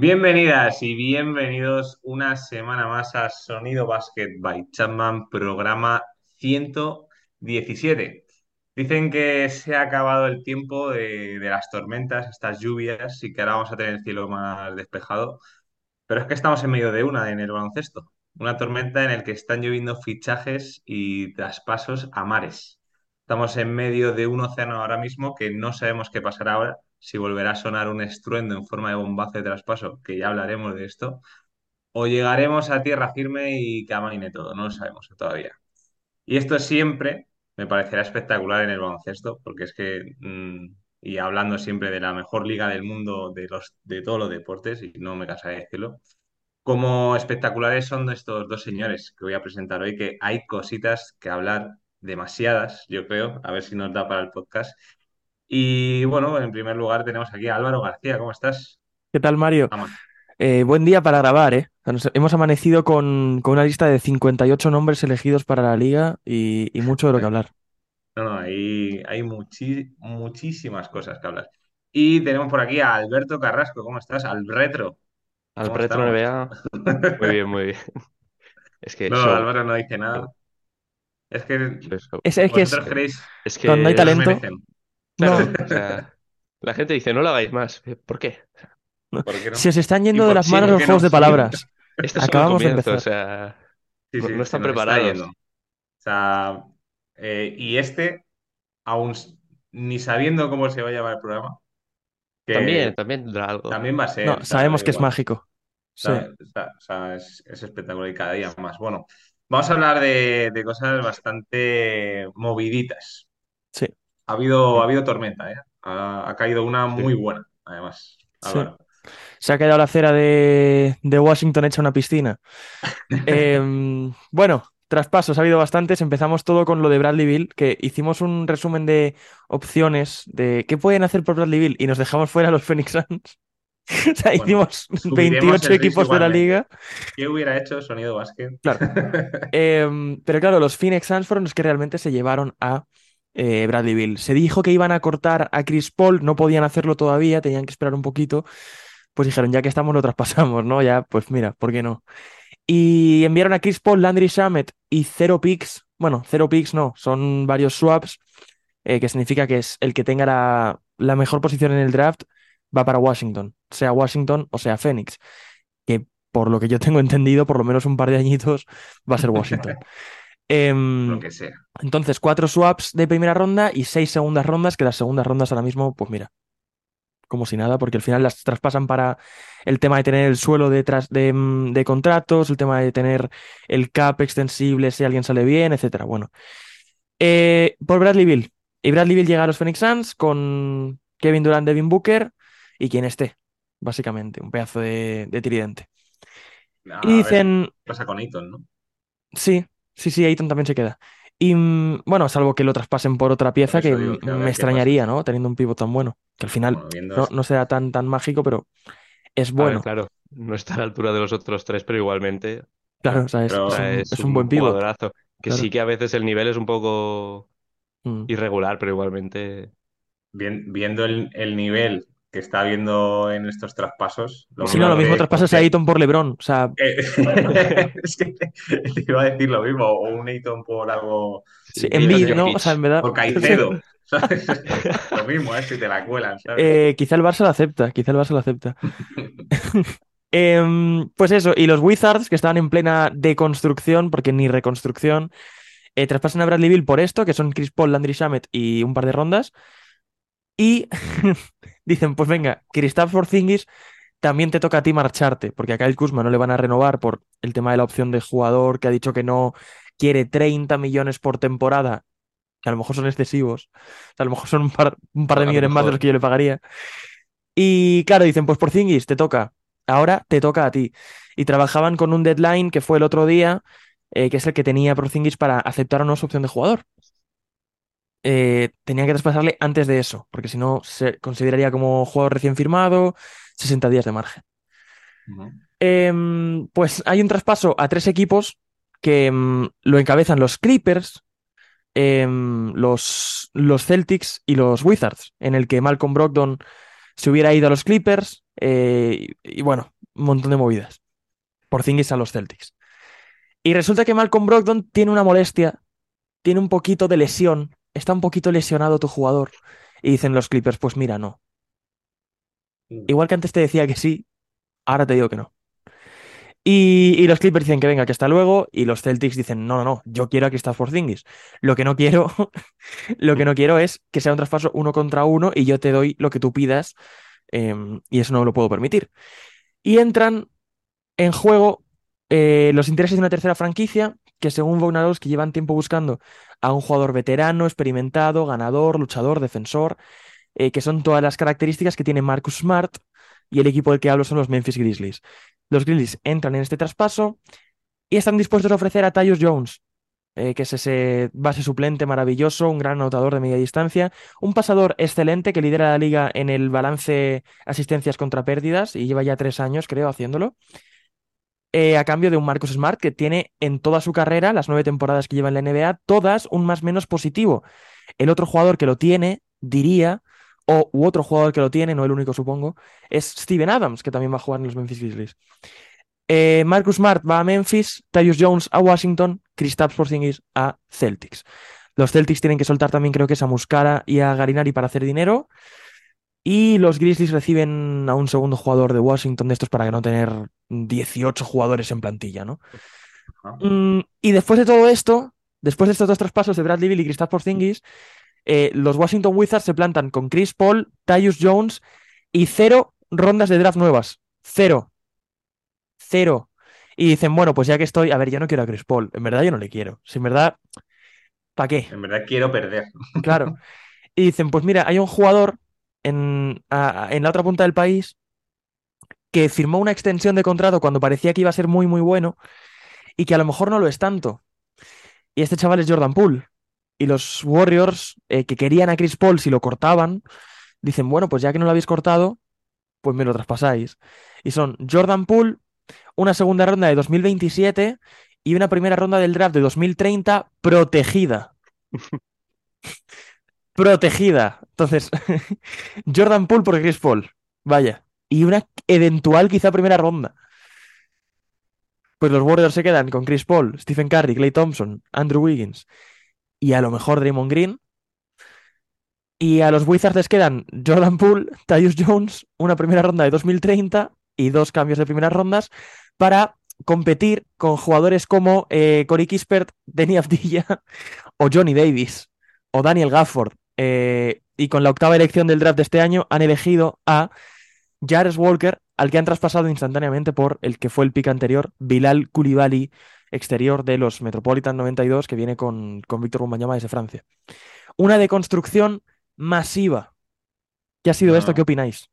Bienvenidas y bienvenidos una semana más a Sonido Basket by Chapman, programa 117. Dicen que se ha acabado el tiempo de, de las tormentas, estas lluvias, y que ahora vamos a tener el cielo más despejado. Pero es que estamos en medio de una en el baloncesto. Una tormenta en la que están lloviendo fichajes y traspasos a mares. Estamos en medio de un océano ahora mismo que no sabemos qué pasará ahora, si volverá a sonar un estruendo en forma de bombazo de traspaso, que ya hablaremos de esto, o llegaremos a tierra firme y que amaine todo, no lo sabemos todavía. Y esto siempre me parecerá espectacular en el baloncesto, porque es que, mm, y hablando siempre de la mejor liga del mundo de, los, de todos los deportes, y no me cansaré de decirlo, como espectaculares son estos dos señores que voy a presentar hoy, que hay cositas que hablar, demasiadas, yo creo, a ver si nos da para el podcast. Y bueno, en primer lugar tenemos aquí a Álvaro García, ¿cómo estás? ¿Qué tal, Mario? Vamos. Eh, buen día para grabar, ¿eh? Nos- hemos amanecido con, con una lista de 58 nombres elegidos para la liga y, y mucho de lo que hablar. No, no, hay, hay muchi- muchísimas cosas que hablar. Y tenemos por aquí a Alberto Carrasco, ¿cómo estás? Al retro, Al ¿cómo Retro estamos? NBA, muy bien, muy bien. Es que No, show, Álvaro no dice nada. Es que show, show. Es, es que es, hay que os que, talento, merecen. No, o sea, la gente dice, no lo hagáis más. ¿Por qué? no. ¿Por qué no? Se os están ¿Y yendo de las Sí, manos los juegos no? de palabras. este Acabamos de comienzo, o empezar. sea, Sí, no, sí, no están está preparados. yendo. O sea, eh, y este, aún ni sabiendo cómo se va a llamar el programa, También, que también algo. también va a No, ser, sabemos ¿sabes? que es mágico. Es, es espectacular y cada día más. Bueno, vamos a hablar de, de cosas bastante moviditas. sí, Ha habido, ha habido tormenta, ¿eh? Ha, ha caído una muy buena, además, sí. Se ha quedado la acera de, de Washington hecha una piscina. Em, bueno, traspasos, ha habido bastantes. Empezamos todo con lo de Bradley Bill, que hicimos un resumen de opciones de qué pueden hacer por Bradley Bill y nos dejamos fuera a los Phoenix Suns. O sea, Bueno, hicimos subiremos 28 el risk equipos de la liga. ¿Qué hubiera hecho Sonido Básquet? Claro. Em, pero claro, los Phoenix Suns fueron los que realmente se llevaron a eh, Bradley Bill. Se dijo que iban a cortar a Chris Paul, no podían hacerlo todavía, tenían que esperar un poquito. Pues dijeron, ya que estamos, lo traspasamos, ¿no? Ya, pues mira, ¿por qué no? Y enviaron a Chris Paul, Landry Shamet y cero picks. Bueno, cero picks no, son varios swaps, eh, que significa que es el que tenga la, la mejor posición en el draft va para Washington, sea Washington o sea Phoenix, que por lo que yo tengo entendido, por lo menos un par de añitos va a ser Washington. Em, Lo que sea. entonces, cuatro swaps de primera ronda y seis segundas rondas, que las segundas rondas ahora mismo, pues mira, como si nada, porque al final las traspasan para el tema de tener el suelo de, mm, de contratos, el tema de tener el cap extensible si alguien sale bien, etcétera. Bueno, Eh, por Bradley Bill. Y Bradley Bill llega a los Phoenix Suns con Kevin Durant, Devin Booker y quien esté, básicamente, un pedazo de, de tridente. A Y dicen, ¿qué pasa con Eaton, no? sí, sí, sí, Ayton también se queda. Y mm, bueno, salvo que lo traspasen por otra Por pieza que digo me pasa. extrañaría, ¿no? Teniendo un pivot tan bueno, que al final Bueno, no, no será tan, tan mágico, pero es ver, bueno. claro, no está a la altura de los otros tres, pero igualmente, Claro, o sea, es, es sea, un, es un buen pivot. jugadorazo. Que Claro. sí que a veces el nivel es un poco Mm. irregular, pero igualmente. Bien- viendo el, el nivel que está habiendo en estos traspasos, lo Si no, lo mismo mismo te traspasas a Ayton por LeBron. O sea, Eh, es que te iba a decir lo mismo, o un Eaton por algo, sí, Sí, Embiid, Jokic, ¿no? O sea, en verdad. por Caicedo, ¿sabes? Lo mismo, ¿eh? Si te la cuelan, ¿sabes? Eh, quizá el Barça lo acepta, quizá el Barça lo acepta. Em, pues eso, y los Wizards, que estaban en plena deconstrucción, porque ni reconstrucción, eh, traspasan a Bradley Bill por esto, que son Chris Paul, Landry Shamet y un par de rondas. Y dicen, pues venga, Kristaps Porzingis, también te toca a ti marcharte, porque a Kyle Kuzma no le van a renovar por el tema de la opción de jugador, que ha dicho que no quiere 30 millones por temporada, que a lo mejor son excesivos, a lo mejor son un par, un par de A millones más de los que yo le pagaría. Y claro, dicen, pues Porzingis, te toca, ahora te toca a ti. Y trabajaban con un deadline que fue el otro día, eh, que es el que tenía Porzingis para aceptar o no su opción de jugador. Eh, tenían que traspasarle antes de eso, porque si no se consideraría como jugador recién firmado, 60 días de margen. Em, pues hay un traspaso a tres equipos que em, lo encabezan los Clippers, em, los, los Celtics y los Wizards, en el que Malcolm Brogdon se hubiera ido a los Clippers eh, y, y bueno, un montón de movidas. Porzingis a los Celtics. Y resulta que Malcolm Brogdon tiene una molestia, tiene un poquito de lesión, está un poquito lesionado tu jugador. Y dicen los Clippers, pues mira, no. Igual que antes te decía que sí, ahora te digo que no. Y, y los Clippers dicen que venga, que hasta luego, y los Celtics dicen, no, no, no, yo quiero a Kristaps Porzingis. Lo que no quiero, lo que no quiero es que sea un traspaso uno contra uno y yo te doy lo que tú pidas, em, y eso no lo puedo permitir. Y entran en juego eh, los intereses de una tercera franquicia que según Vognarowski llevan tiempo buscando a un jugador veterano, experimentado, ganador, luchador, defensor, eh, que son todas las características que tiene Marcus Smart y el equipo del que hablo son los Memphis Grizzlies. Los Grizzlies entran en este traspaso y están dispuestos a ofrecer a Tyus Jones, eh, que es ese base suplente maravilloso, un gran anotador de media distancia, un pasador excelente que lidera la liga en el balance asistencias contra pérdidas y lleva ya tres años, creo, haciéndolo. Eh, a cambio de un Marcus Smart que tiene en toda su carrera, las nueve temporadas que lleva en la NBA, todas un más menos positivo. El otro jugador que lo tiene, diría, o u otro jugador que lo tiene, no el único supongo, es Steven Adams, que también va a jugar en los Memphis Grizzlies. Eh, Marcus Smart va a Memphis, Tyus Jones a Washington, Kristaps Porzingis a Celtics. Los Celtics tienen que soltar también creo que es a Muscala y a Garinari para hacer dinero. Y los Grizzlies reciben a un segundo jugador de Washington de estos para no tener 18 jugadores en plantilla, ¿no? Mm, y después de todo esto, después de estos dos traspasos de Bradley Beal y Kristaps Porzingis, eh, los Washington Wizards se plantan con Chris Paul, Tyus Jones y cero rondas de draft nuevas. Cero. Cero. Y dicen, bueno, pues ya que estoy, a ver, yo no quiero a Chris Paul. En verdad yo no le quiero. Si en verdad, ¿para qué? En verdad quiero perder. Claro. Y dicen, pues mira, hay un jugador en, la otra punta del país que firmó una extensión de contrato cuando parecía que iba a ser muy, muy bueno y que a lo mejor no lo es tanto. Y este chaval es Jordan Poole. Y los Warriors, eh, que querían a Chris Paul si lo cortaban, dicen, bueno, pues ya que no lo habéis cortado, pues me lo traspasáis. Y son Jordan Poole, una segunda ronda de 2027 y una primera ronda del draft de 2030 protegida. Protegida. Entonces, Jordan Poole por Chris Paul. Vaya. Y una eventual quizá primera ronda. Pues los Warriors se quedan con Chris Paul, Stephen Curry, Klay Thompson, Andrew Wiggins y a lo mejor Draymond Green. Y a los Wizards les quedan Jordan Poole, Tyus Jones, una primera ronda de 2030 y dos cambios de primeras rondas para competir con jugadores como eh, Corey Kispert, Denny Avdija o Johnny Davis o Daniel Gafford. Eh, y con la octava elección del draft de este año han elegido a Jares Walker, al que han traspasado instantáneamente por el que fue el pick anterior, Bilal Koulibaly, exterior de los Metropolitan 92, que viene con, con Víctor Wembanyama desde Francia. Una deconstrucción masiva. ¿Qué ha sido esto? ¿Qué opináis?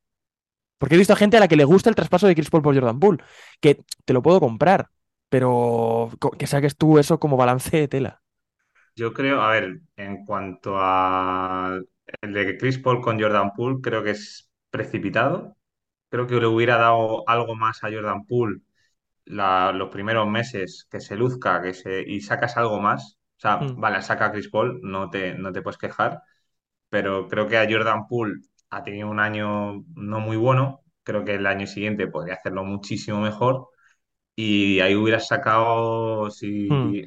Porque he visto a gente a la que le gusta el traspaso de Chris Paul por Jordan Poole, que te lo puedo comprar, pero que saques tú eso como balance de tela. Yo creo, a ver, en cuanto a el de Chris Paul con Jordan Poole, creo que es precipitado. Creo que le hubiera dado algo más a Jordan Poole la- los primeros meses, que se luzca, que se, y sacas algo más. O sea, Mm, vale, saca a Chris Paul, no te, no te puedes quejar, pero creo que a Jordan Poole ha tenido un año no muy bueno. Creo que el año siguiente podría hacerlo muchísimo mejor. Y ahí hubieras sacado, mm.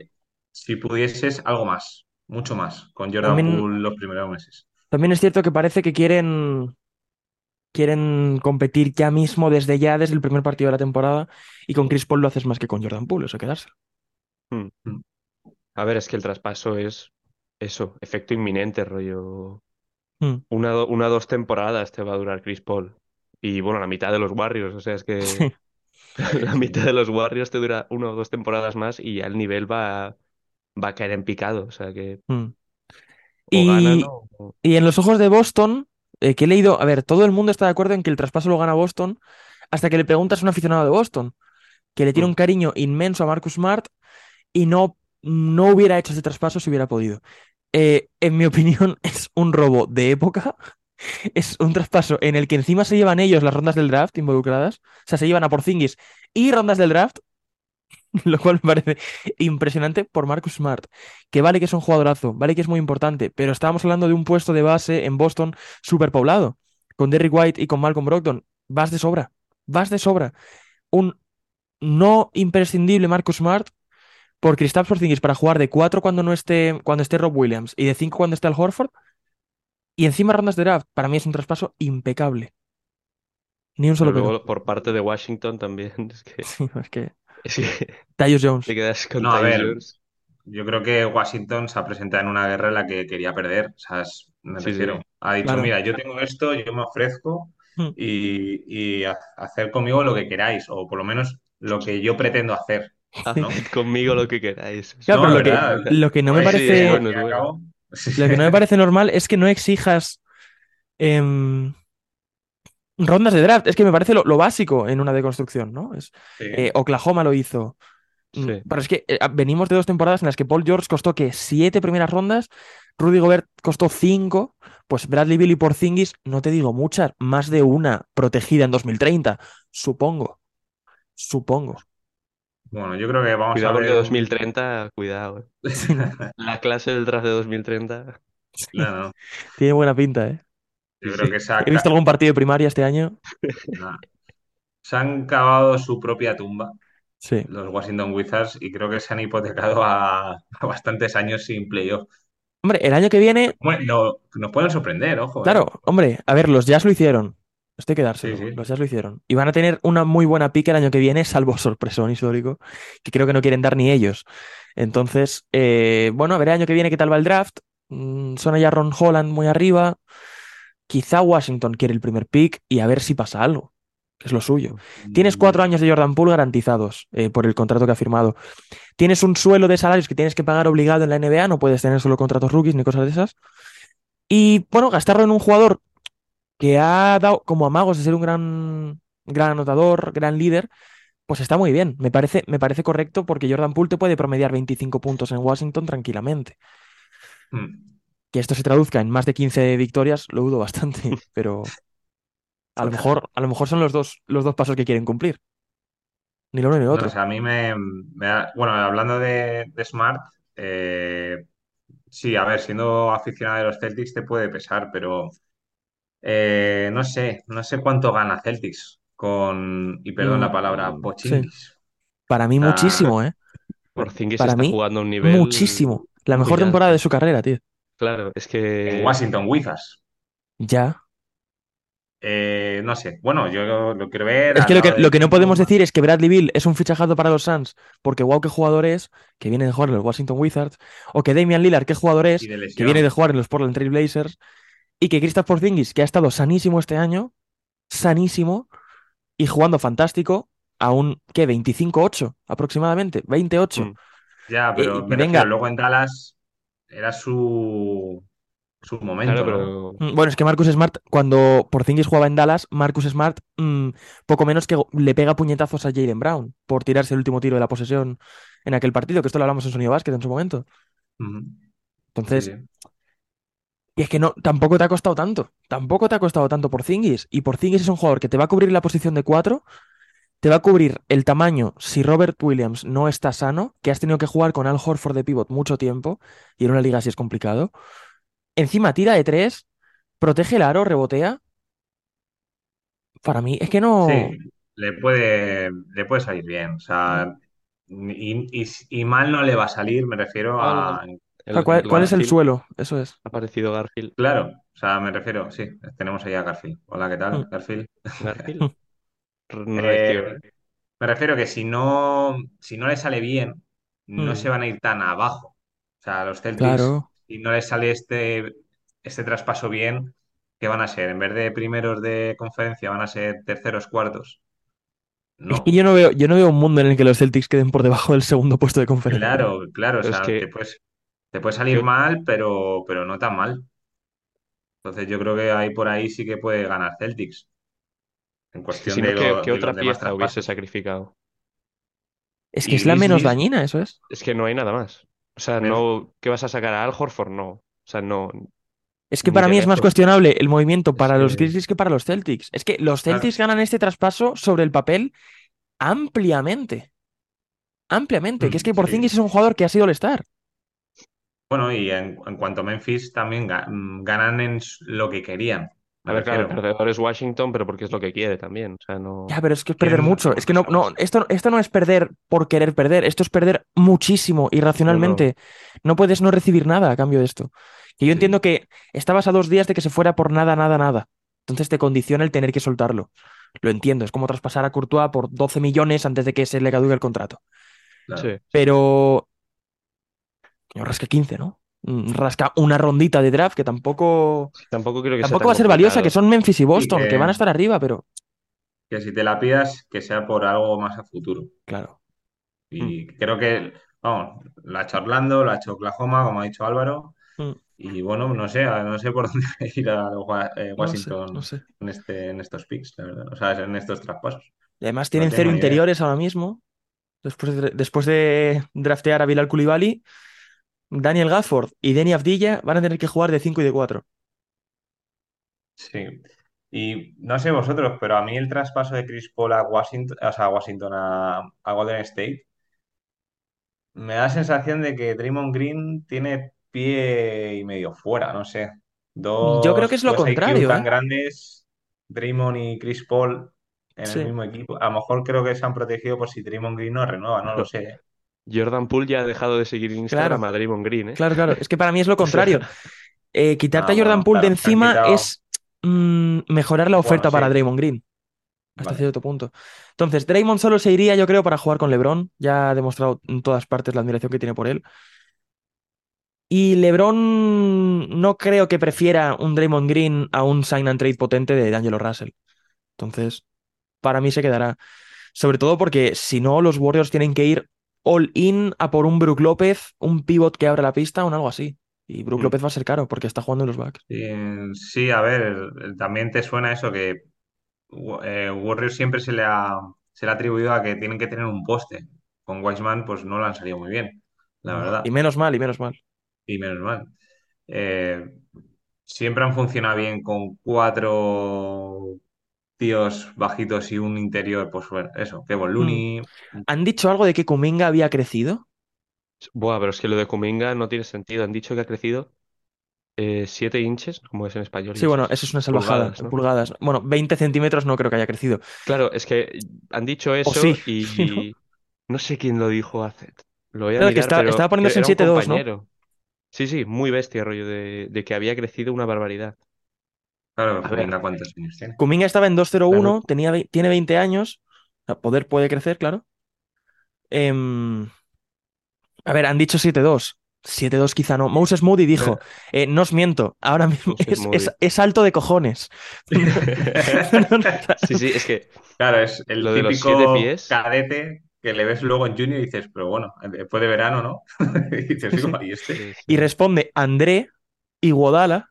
Si, pudieses, algo más, mucho más, con Jordan También, Poole los primeros meses. también es cierto que parece que quieren, quieren competir ya mismo desde ya, desde el primer partido de la temporada, y con Chris Paul lo haces más que con Jordan Poole, eso quedarse. Hmm. Mm. A ver, es que el traspaso es eso, efecto inminente, rollo. Mm. Una, do- una dos temporadas te va a durar Chris Paul. Y bueno, la mitad de los Warriors, o sea, es que Sí. la mitad de los Warriors te dura una o dos temporadas más y ya el nivel va, va a caer en picado. O sea que Mm. o Y, o- y en los ojos de Boston, eh, que he leído, a ver, todo el mundo está de acuerdo en que el traspaso lo gana Boston, hasta que le preguntas a un aficionado de Boston, que le tiene un Mm. cariño inmenso a Marcus Smart y no, no hubiera hecho ese traspaso si hubiera podido. Eh, en mi opinión, es un robo de época. Es un traspaso en el que encima se llevan ellos las rondas del draft involucradas. O sea, se llevan a Porzingis y rondas del draft, lo cual me parece impresionante por Marcus Smart. Que vale que es un jugadorazo, vale que es muy importante, pero estábamos hablando de un puesto de base en Boston súper poblado. con Derrick White y con Malcolm Brogdon, vas de sobra, vas de sobra. Un no imprescindible Marcus Smart por Kristaps Porzingis para jugar de 4 cuando no esté, cuando esté Rob Williams y de 5 cuando esté Al Horford. Y encima rondas de draft, para mí es un traspaso impecable. Ni un solo luego por parte de Washington también. Es que, Sí, es que es que Tyus Jones. te quedas con No, a ver. Jones. Yo creo que Washington se ha presentado en una guerra en la que quería perder. O sea, es- me Sí, sí. refiero. Ha dicho, Claro. mira, yo tengo esto, yo me ofrezco Hmm. y, y ha- hacer conmigo lo que queráis, o por lo menos lo que yo pretendo hacer. ¿no? Conmigo lo que queráis. Claro, No, pero lo que, lo que no me sí, parece. bueno, bueno. Lo que no me parece normal es que no exijas em, rondas de draft. Es que me parece lo, lo básico en una deconstrucción, ¿no? Es, sí. eh, Oklahoma lo hizo. Mm, Sí. Pero es que eh, venimos de dos temporadas en las que Paul George costó que siete primeras rondas, Rudy Gobert costó cinco, pues Bradley Bill y Porzingis, no te digo muchas, más de una protegida en 2030, supongo. Supongo. Bueno, yo creo que vamos Cuidado a porque ver. 2030, cuidado. eh. La clase del draft de 2030. No, no. Tiene buena pinta, ¿eh? Yo Sí, creo sí. que se ha He visto algún partido de primaria este año. Nah. Se han cavado su propia tumba Sí. los Washington Wizards y creo que se han hipotecado a, a bastantes años sin playoff. Hombre, el año que viene, Bueno, no- nos pueden sorprender, ojo. eh. claro, hombre, a ver, los Jazz lo hicieron. Esto hay que dárselo. Sí, sí. Los Jazz lo hicieron. Y van a tener una muy buena pica el año que viene, salvo sorpresón histórico, que creo que no quieren dar ni ellos. Entonces, eh, bueno, a ver el año que viene qué tal va el draft. Mm, Son ya Ron Holland muy arriba. Quizá Washington quiere el primer pick y a ver si pasa algo, que es lo suyo. Tienes Mm, cuatro años de Jordan Poole garantizados eh, por el contrato que ha firmado. Tienes un suelo de salarios que tienes que pagar obligado en la NBA, no puedes tener solo contratos rookies ni cosas de esas. Y bueno, gastarlo en un jugador que ha dado como amagos de ser un gran, gran anotador, gran líder, pues está muy bien. Me parece, me parece correcto porque Jordan Poole te puede promediar 25 puntos en Washington tranquilamente. mm. Que esto se traduzca en más de 15 victorias, lo dudo bastante, pero a lo mejor, a lo mejor son los dos, los dos pasos que quieren cumplir. Ni lo uno ni lo No, otro. o sea, a mí me, me da- Bueno, hablando de, de Smart, eh, sí, a ver, siendo aficionado de los Celtics te puede pesar, pero eh, no sé, no sé cuánto gana Celtics con, y perdón la Mm, palabra, sí. Pochingis. Para mí sea, muchísimo, ¿eh? Porzingis Para está mí, jugando a un nivel Muchísimo. La mejor temporada de su carrera, tío. Claro, es en que Washington Wizards. Ya. Eh, no sé, bueno, yo lo quiero ver. Es que lo que, lo no podemos decir es que Bradley Bill es un fichajazo para los Suns, porque wow, qué jugador es, que viene de jugar en los Washington Wizards, o que Damian Lillard, qué jugador es, que viene de jugar en los Portland Trail Blazers, y que Kristaps Porzingis, que ha estado sanísimo este año, sanísimo, y jugando fantástico, a un, ¿qué? 25-8 aproximadamente, 28. mm, Ya, Eh, pero me venga, luego en Dallas era su, su momento, pero Mm, Bueno, es que Marcus Smart, cuando Porzingis jugaba en Dallas, Marcus Smart mm, poco menos que le pega puñetazos a Jalen Brown por tirarse el último tiro de la posesión en aquel partido, que esto lo hablamos en Sonido Basket en su momento. Entonces, sí. y es que no, tampoco te ha costado tanto, tampoco te ha costado tanto Porzingis. Y Porzingis es un jugador que te va a cubrir la posición de cuatro, te va a cubrir el tamaño si Robert Williams no está sano, que has tenido que jugar con Al Horford de pivot mucho tiempo, y en una liga así es complicado. Encima tira de tres, protege el aro, rebotea. Para mí, es que no. Sí, le puede, le puede salir bien. O sea, y, y- y mal no le va a salir, me refiero a. El ¿Cuál, cuál es el Garfield, suelo? Eso es. ha aparecido Garfield. Claro, o sea, me refiero, sí, tenemos ahí a Garfield. Hola, ¿qué Mm. tal, Garfield? Garfield R- no Eh, reacciona. me refiero que si no, si no le sale bien, no Mm, se van a ir tan abajo. O sea, los Celtics, Claro. si no les sale este, este traspaso bien, ¿qué van a ser? En vez de primeros de conferencia, van a ser terceros, cuartos. Es que No. yo no veo, yo no veo un mundo en el que los Celtics queden por debajo del segundo puesto de conferencia. Claro, claro, o Pero es sea, que te puedes, te puede salir mal, pero, pero no tan mal. Entonces yo creo que ahí por ahí sí que puede ganar Celtics, en es que cuestión si no, de, ¿qué, lo- qué de otra pieza hubiese sacrificado? Es que Y es la menos dañina, eso es. Es que no hay nada más. O sea, no, ¿qué vas a sacar a Al Horford? No. O sea, no, Es que ni para mí es más cuestionable el movimiento Es para los que, Grizzlies que para los Celtics. Es que los claro, Celtics ganan este traspaso sobre el papel ampliamente. Ampliamente. Que es mm, que sí. Es un jugador que ha sido All-Star. Bueno, y en, en cuanto a Memphis también ga- mm, ganan en lo que querían. A ver, claro, el perdedor es Washington, pero porque es lo que quiere también. O sea, no. Ya, pero es que es perder mucho. Es que no no, esto, esto no es perder por querer perder, esto es perder muchísimo, No, no. irracionalmente. No puedes no recibir nada a cambio de esto. Que yo entiendo que estabas a dos días de que se fuera por nada, nada, nada. Entonces te condiciona el tener que soltarlo. Lo entiendo, es como traspasar a Courtois por 12 millones antes de que se le caduque el contrato. claro. Sí. Pero, coño, rasca 15, ¿no? Mm, Rasca una rondita de draft que tampoco, Tampoco creo que tampoco va a ser valiosa, que son Memphis y Y Boston, que que, van a estar arriba, pero que si te la pidas, que sea por algo más a futuro. claro. Mm. Y creo que, vamos, lo ha hecho Orlando, lo ha hecho Oklahoma, como ha dicho Álvaro. Mm, Y bueno, no sé, no sé por dónde ir a eh, No sé, no Washington sé. en, este, en estos picks, la verdad. O sea, en estos traspasos. Y además No tienen cero idea. interiores ahora mismo. Después de, después de draftear a Bilal Coulibaly, Daniel Gafford y Denny Avdilla van a tener que jugar de 5 y de 4. Sí. Y no sé vosotros, pero a mí el traspaso de Chris Paul a Washington, o sea, a Washington a, a Golden State, me da la sensación de que Draymond Green tiene pie y medio fuera, no sé. Yo creo que es Dos, lo dos IQ contrario, tan ¿eh? grandes, Draymond y Chris Paul en el mismo equipo. A lo mejor creo que se han protegido por si Draymond Green no renueva, no lo sé. Jordan Poole ya ha dejado de seguir Instagram claro, a Draymond Green, ¿eh? claro, claro. Es que para mí es lo contrario. Eh, quitarte Ah, a Jordan Poole de claro, encima es mm, mejorar la Bueno, oferta para Draymond Green, hasta vale. cierto punto. Entonces, Draymond solo se iría, yo creo, para jugar con LeBron. Ya ha demostrado en todas partes la admiración que tiene por él. Y LeBron no creo que prefiera un Draymond Green a un sign and trade potente de D'Angelo Russell. Entonces, para mí se quedará. Sobre todo porque si no, los Warriors tienen que ir all in a por un Brook López, un pivot que abra la pista o algo así. Y Brook mm, López va a ser caro porque está jugando en los Bucks. Sí, sí, a ver, también te suena eso que eh, Warriors siempre se le ha, se le ha atribuido a que tienen que tener un poste. Con Wiseman, pues no lo han salido muy bien, la No. Y verdad. menos mal, y menos mal. Y menos mal. Eh, siempre han funcionado bien con cuatro tíos bajitos y un interior, pues bueno, eso, Kevon Mm. Looney. ¿Han dicho algo de que Kuminga había crecido? Buah, pero es que lo de Kuminga no tiene sentido. Han dicho que ha crecido 7 inches, como es en español, Sí, bueno, eso es una salvajada. Pulgadas, en ¿no? Pulgadas. Bueno, 20 centímetros no creo que haya crecido. Claro, es que han dicho eso sí, sí, ¿no? y no sé quién lo dijo hace. Lo voy a Claro, que mirar, estaba, pero estaba que poniéndose en era un 7-2, ¿no? Sí, sí, muy bestia, rollo, de, de que había crecido una barbaridad. Claro, Kuminga, ¿cuántos años tiene? Kuminga estaba en claro, 2-0-1, tenía, vei- tiene 20 años. Poder puede crecer, claro. Em, a ver, han dicho 7-2. 7-2 quizá no. Moses Moody dijo, eh, no os miento, ahora mismo es, es- es alto de cojones. Sí, sí, es que Claro, es el lo de los siete típico pies, cadete que le ves luego en Junior y dices, pero bueno, después de verano, ¿no? Y dices, Sí, sí. "Igual, ¿y este? sí, Y responde André Iguodala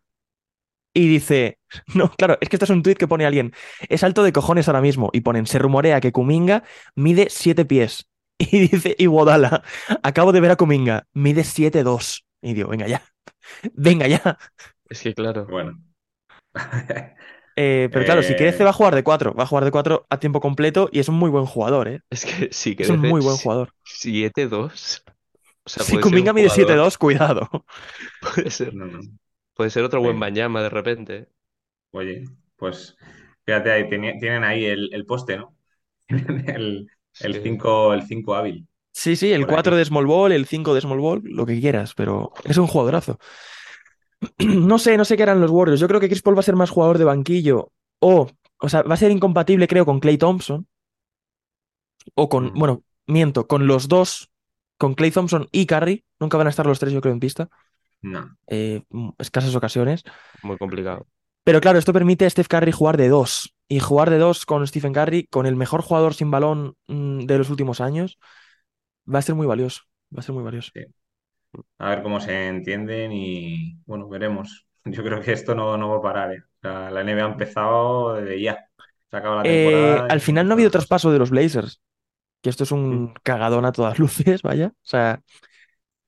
y dice, no, claro, es que este es un tuit que pone alguien, es alto de cojones ahora mismo. Y ponen, se rumorea que Kuminga mide 7 pies. Y dice Iguodala, acabo de ver a Kuminga, mide 7-2. Y digo, venga ya, venga ya. Es que claro, Bueno. Eh, pero claro, si crece Eh, va a jugar de 4, va a jugar de 4 a tiempo completo y es un muy buen jugador, ¿eh? es que si Es un muy buen jugador. 7-2, o sea, Si Kuminga mide jugador, 7-2, cuidado. puede ser, no, no. puede ser otro buen. Banyama de repente. Oye, pues fíjate ahí, teni- tienen ahí el, el poste, ¿no? El, Es el que 5 el cinco hábil Sí, sí, el por 4 ahí. de Small Ball, el 5 de Small Ball, lo que quieras, pero es un jugadorazo. No sé, no sé qué harán los Warriors. Yo creo que Chris Paul va a ser más jugador de banquillo o, o sea, va a ser incompatible, creo, con Clay Thompson o con, Mm, bueno, miento, con los dos, con Clay Thompson y Curry. Nunca van a estar los tres, yo creo, en pista. No. eh, escasas ocasiones. muy complicado. Pero claro, esto permite a Steph Curry jugar de dos. Y jugar de dos con Stephen Curry, con el mejor jugador sin balón mm, de los últimos años, va a ser muy valioso. Va a ser muy valioso. Sí. A ver cómo se entienden y bueno, veremos. Yo creo que esto no, no va a parar, ¿eh? O sea, la NBA ha empezado desde ya. Se acaba la Eh, temporada y al final no ha habido traspaso de los Blazers, que esto es Mm. un cagadón a todas luces, vaya. O sea,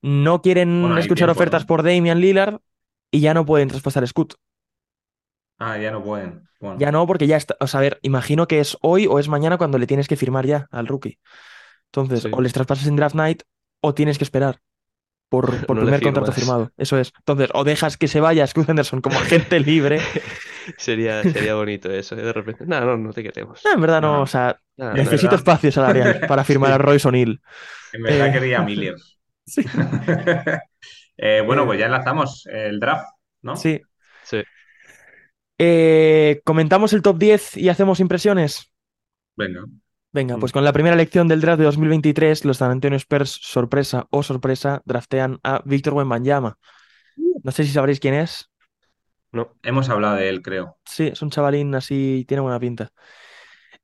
no quieren escuchar tiempo, ofertas ¿no? por Damian Lillard y ya no pueden traspasar a Scoot. Ah, ya no pueden. Bueno, Ya no, porque ya está. O sea, a ver, imagino que es hoy o es mañana cuando le tienes que firmar ya al rookie. Entonces, Sí. o les traspasas en draft night o tienes que esperar. por, por No primer contrato firmado. Eso es. Entonces, o dejas que se vaya Scoot Henderson como agente libre. Sería, sería bonito eso, ¿eh? De repente. No, no, no te queremos. No, en verdad no, No. o sea, Es necesito espacio salarial para firmar Sí. a Royce O'Neal. En verdad Eh, quería a Miller. Sí. Eh, bueno, pues ya enlazamos el draft, ¿no? Sí. Sí. Eh, ¿comentamos el top 10 y hacemos impresiones? Venga. Venga, Mm. pues con la primera elección del draft de 2023, los San Antonio Spurs, sorpresa o sorpresa, draftean a Víctor Wembanyama. No sé si sabréis quién es. No. Hemos hablado de él, creo. Sí, es un chavalín así, tiene buena pinta.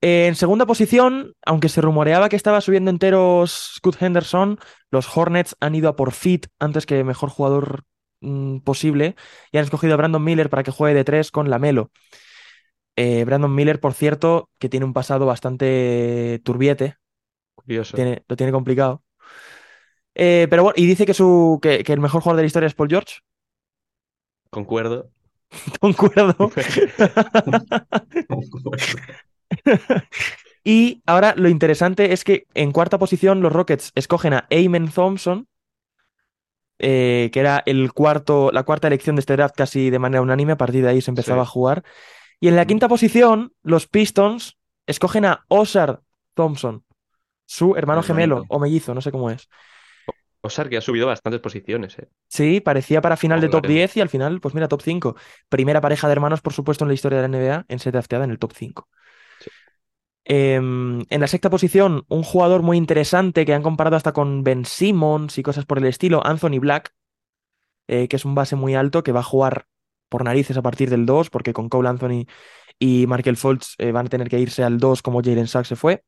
Eh, en segunda posición, aunque se rumoreaba que estaba subiendo enteros Scoot Henderson, los Hornets han ido a por fit antes que mejor jugador mm, posible y han escogido a Brandon Miller para que juegue de tres con Lamelo. Eh, Brandon Miller, por cierto, que tiene un pasado bastante turbiete, Curioso. tiene, lo tiene complicado. Eh, pero bueno, y dice que, su, que, que el mejor jugador de la historia es Paul George. Concuerdo. Concuerdo. Y ahora lo interesante es que en cuarta posición los Rockets escogen a Eamon Thompson, eh, que era el cuarto, la cuarta elección de este draft casi de manera unánime, a partir de ahí se empezaba Sí. a jugar. Y en la quinta posición los Pistons escogen a Osar Thompson, su hermano gemelo o mellizo, no sé cómo es. Osar que ha subido bastantes posiciones, ¿eh? Sí, parecía para final de top Joder. 10 y al final, pues mira, top 5. Primera pareja de hermanos, por supuesto, en la historia de la NBA en ser drafteada en el top 5. Em, en la sexta posición, un jugador muy interesante que han comparado hasta con Ben Simmons y cosas por el estilo, Anthony Black, eh, que es un base muy alto que va a jugar por narices a partir del 2, porque con Cole Anthony y Markel Fultz eh, van a tener que irse al 2 como Jalen Sachs se fue.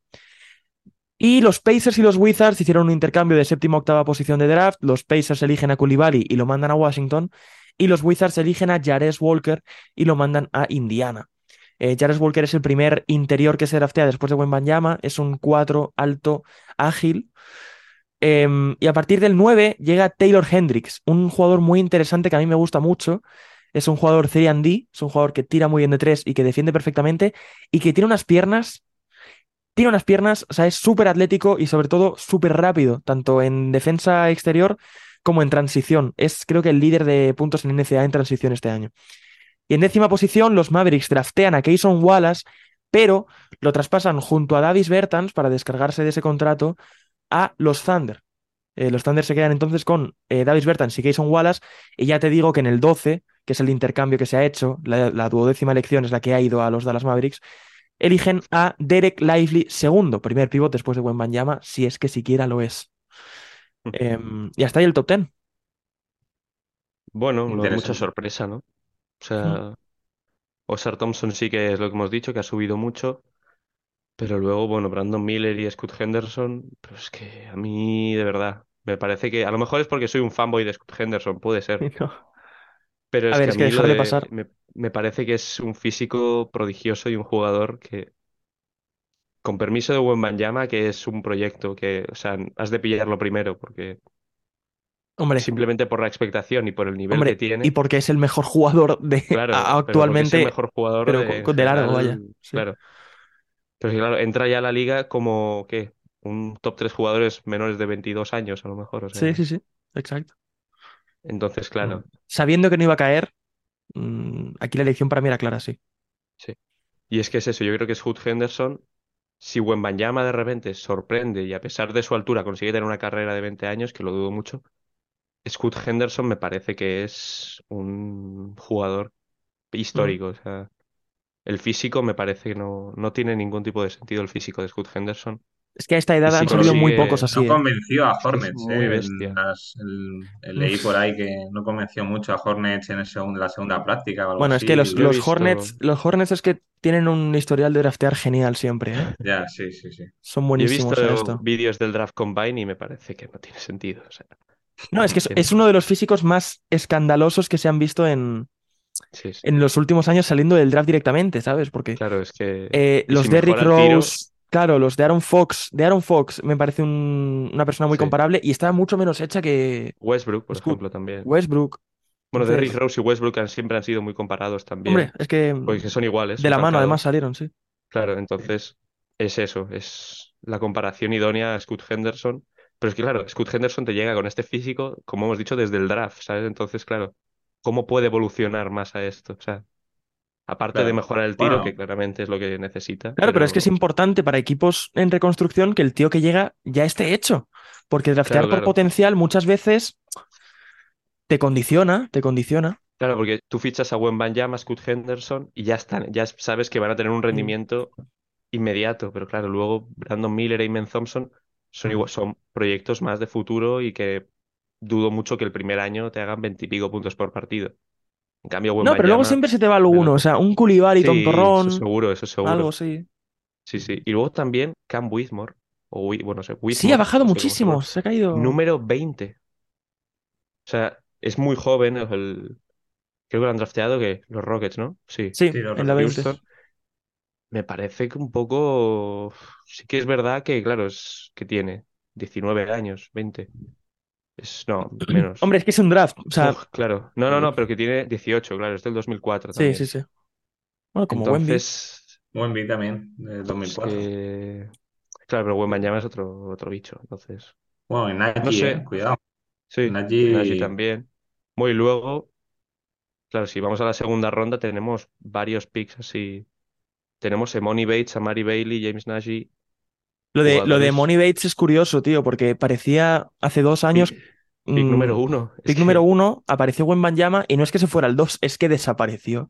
Y los Pacers y los Wizards hicieron un intercambio de séptima octava posición de draft. Los Pacers eligen a Koulibaly y lo mandan a Washington. Y los Wizards eligen a Jares Walker y lo mandan a Indiana. Eh, Jares Walker es el primer interior que se draftea después de Wembanyama. Es un 4 alto, ágil. Em, y a partir del 9 llega Taylor Hendricks, un jugador muy interesante que a mí me gusta mucho. Es un jugador 3D, es un jugador que tira muy bien de 3 y que defiende perfectamente y que tiene unas piernas tiene unas piernas, o sea, es súper atlético y sobre todo súper rápido, tanto en defensa exterior como en transición. Es creo que el líder de puntos en NCAA en transición este año. Y en décima posición, los Mavericks draftean a Kayson Wallace, pero lo traspasan junto a Davis Bertans para descargarse de ese contrato a los Thunder. Eh, los Thunder se quedan entonces con eh, Davis Bertans y Kayson Wallace, y ya te digo que en el 12, que es el intercambio que se ha hecho, la, la duodécima elección es la que ha ido a los Dallas Mavericks, eligen a Derek Lively segundo, primer pivot después de Wembanyama, si es que siquiera lo es. Em, y hasta ahí el top 10. Bueno, no mucha sorpresa, ¿no? O sea, Osar Thompson sí que es lo que hemos dicho, que ha subido mucho. Pero luego, bueno, Brandon Miller y Scoot Henderson, pues es que a mí, de verdad, me parece que a lo mejor es porque soy un fanboy de Scoot Henderson, puede ser. No. Pero A es ver, que es a que mí lo dejarle de- pasar. me, me parece que es un físico prodigioso y un jugador que, con permiso de Wembanyama, que es un proyecto que, o sea, has de pillarlo primero, porque Hombre, simplemente por la expectación y por el nivel hombre, que tiene, y porque es el mejor jugador de claro, a- pero porque es el actualmente, mejor jugador pero de, de largo, vaya. general, Sí. claro. Pero sí, claro, entra ya a la liga como, ¿qué? Un top 3 jugadores menores de 22 años, a lo mejor, o Sí, sea, sí, sí, exacto. entonces, claro, Sabiendo que no iba a caer, mm, aquí la elección para mí era clara, sí. sí. Y es que es eso, yo creo que es Hood Henderson. Si Wembanyama de repente sorprende y a pesar de su altura consigue tener una carrera de 20 años, que lo dudo mucho, Scoot Henderson me parece que es un jugador histórico. O sea, el físico me parece que no, no tiene ningún tipo de sentido el físico de Scoot Henderson. Es que a esta edad han salido muy pocos No así, ¿eh? convenció a Hornets, muy eh, bestia. en las- el- el- leí por ahí que no convenció mucho a Hornets en el segun- la segunda práctica o algo Bueno, es que los, he Hornets, los Hornets es que tienen un historial de draftear genial siempre, ¿eh? Ya, sí, sí, sí. Son Yo he buenísimos en visto vídeos del draft combine y me parece que no tiene sentido. o sea, No, es que es, uno de los físicos más escandalosos que se han visto en, sí, sí. en los últimos años saliendo del draft directamente, ¿sabes? Porque Claro, es que eh, los si el tiro, Rose, claro, los de Aaron Fox, de Aaron Fox me parece un- una persona muy Sí. comparable y está mucho menos hecha que Westbrook, por ejemplo, también. Westbrook. Bueno, Entonces, Derrick Rose y Westbrook han- siempre han sido muy comparados también, Hombre, es que porque son iguales, de la mano además salieron, sí. Claro, entonces es eso, es la comparación idónea a Scoot Henderson. Pero es que, claro, Scoot Henderson te llega con este físico, como hemos dicho, desde el draft, ¿sabes? Entonces, claro, ¿cómo puede evolucionar más a esto? O sea, aparte de mejorar el tiro, que claramente es lo que necesita, Claro, pero es que es importante para equipos en reconstrucción que el tío que llega ya esté hecho. Porque draftear claro, por claro. potencial muchas veces te condiciona, te condiciona. Claro, porque tú fichas a Wembanyama, Scoot Henderson y ya están, ya sabes que van a tener un Mm. rendimiento inmediato, pero claro, luego Brandon Miller e Iman Thompson son, igual, son proyectos más de futuro y que dudo mucho que el primer año te hagan veintipico puntos por partido. En cambio, No, pero luego siempre se te va alguno. menos. O sea, un Koulibaly Sí, eso tontorrón, seguro, eso seguro. algo así. Sí, sí. Y luego también Cam Whitmore, o bueno, no sé, Sí, ha bajado no sé cómo se muchísimo. Se ha caído. Número 20. O sea, es muy joven. El, creo que lo han drafteado que los Rockets, ¿no? Sí. Sí, sí, los en la 20. Houston. Me parece que un poco. Sí que es verdad que, claro, es que tiene 19 años, 20. Es, no, menos. Hombre, es que es un draft. O sea, Uf, claro. No, no, no, pero que tiene 18, claro, es del 2004 sí, también. sí, sí. Bueno, como Wemby. Entonces, Wemby también, del es 2004. que. Claro, pero Wembanyama es otro, otro bicho. Entonces, Bueno, en no Nagy, sé. eh, cuidado. Sí, Nagy, Nagy también. Bueno, y luego, claro, si vamos a la segunda ronda, tenemos varios picks así. Tenemos Emoni Bates, Amari Bailey, James Nagy, Lo de, lo de. Money Bates es curioso, tío, porque parecía hace dos años. Pick, pick mm, número uno. Es pick que, número uno, apareció Wembanyama y no es que se fuera al dos, es que desapareció.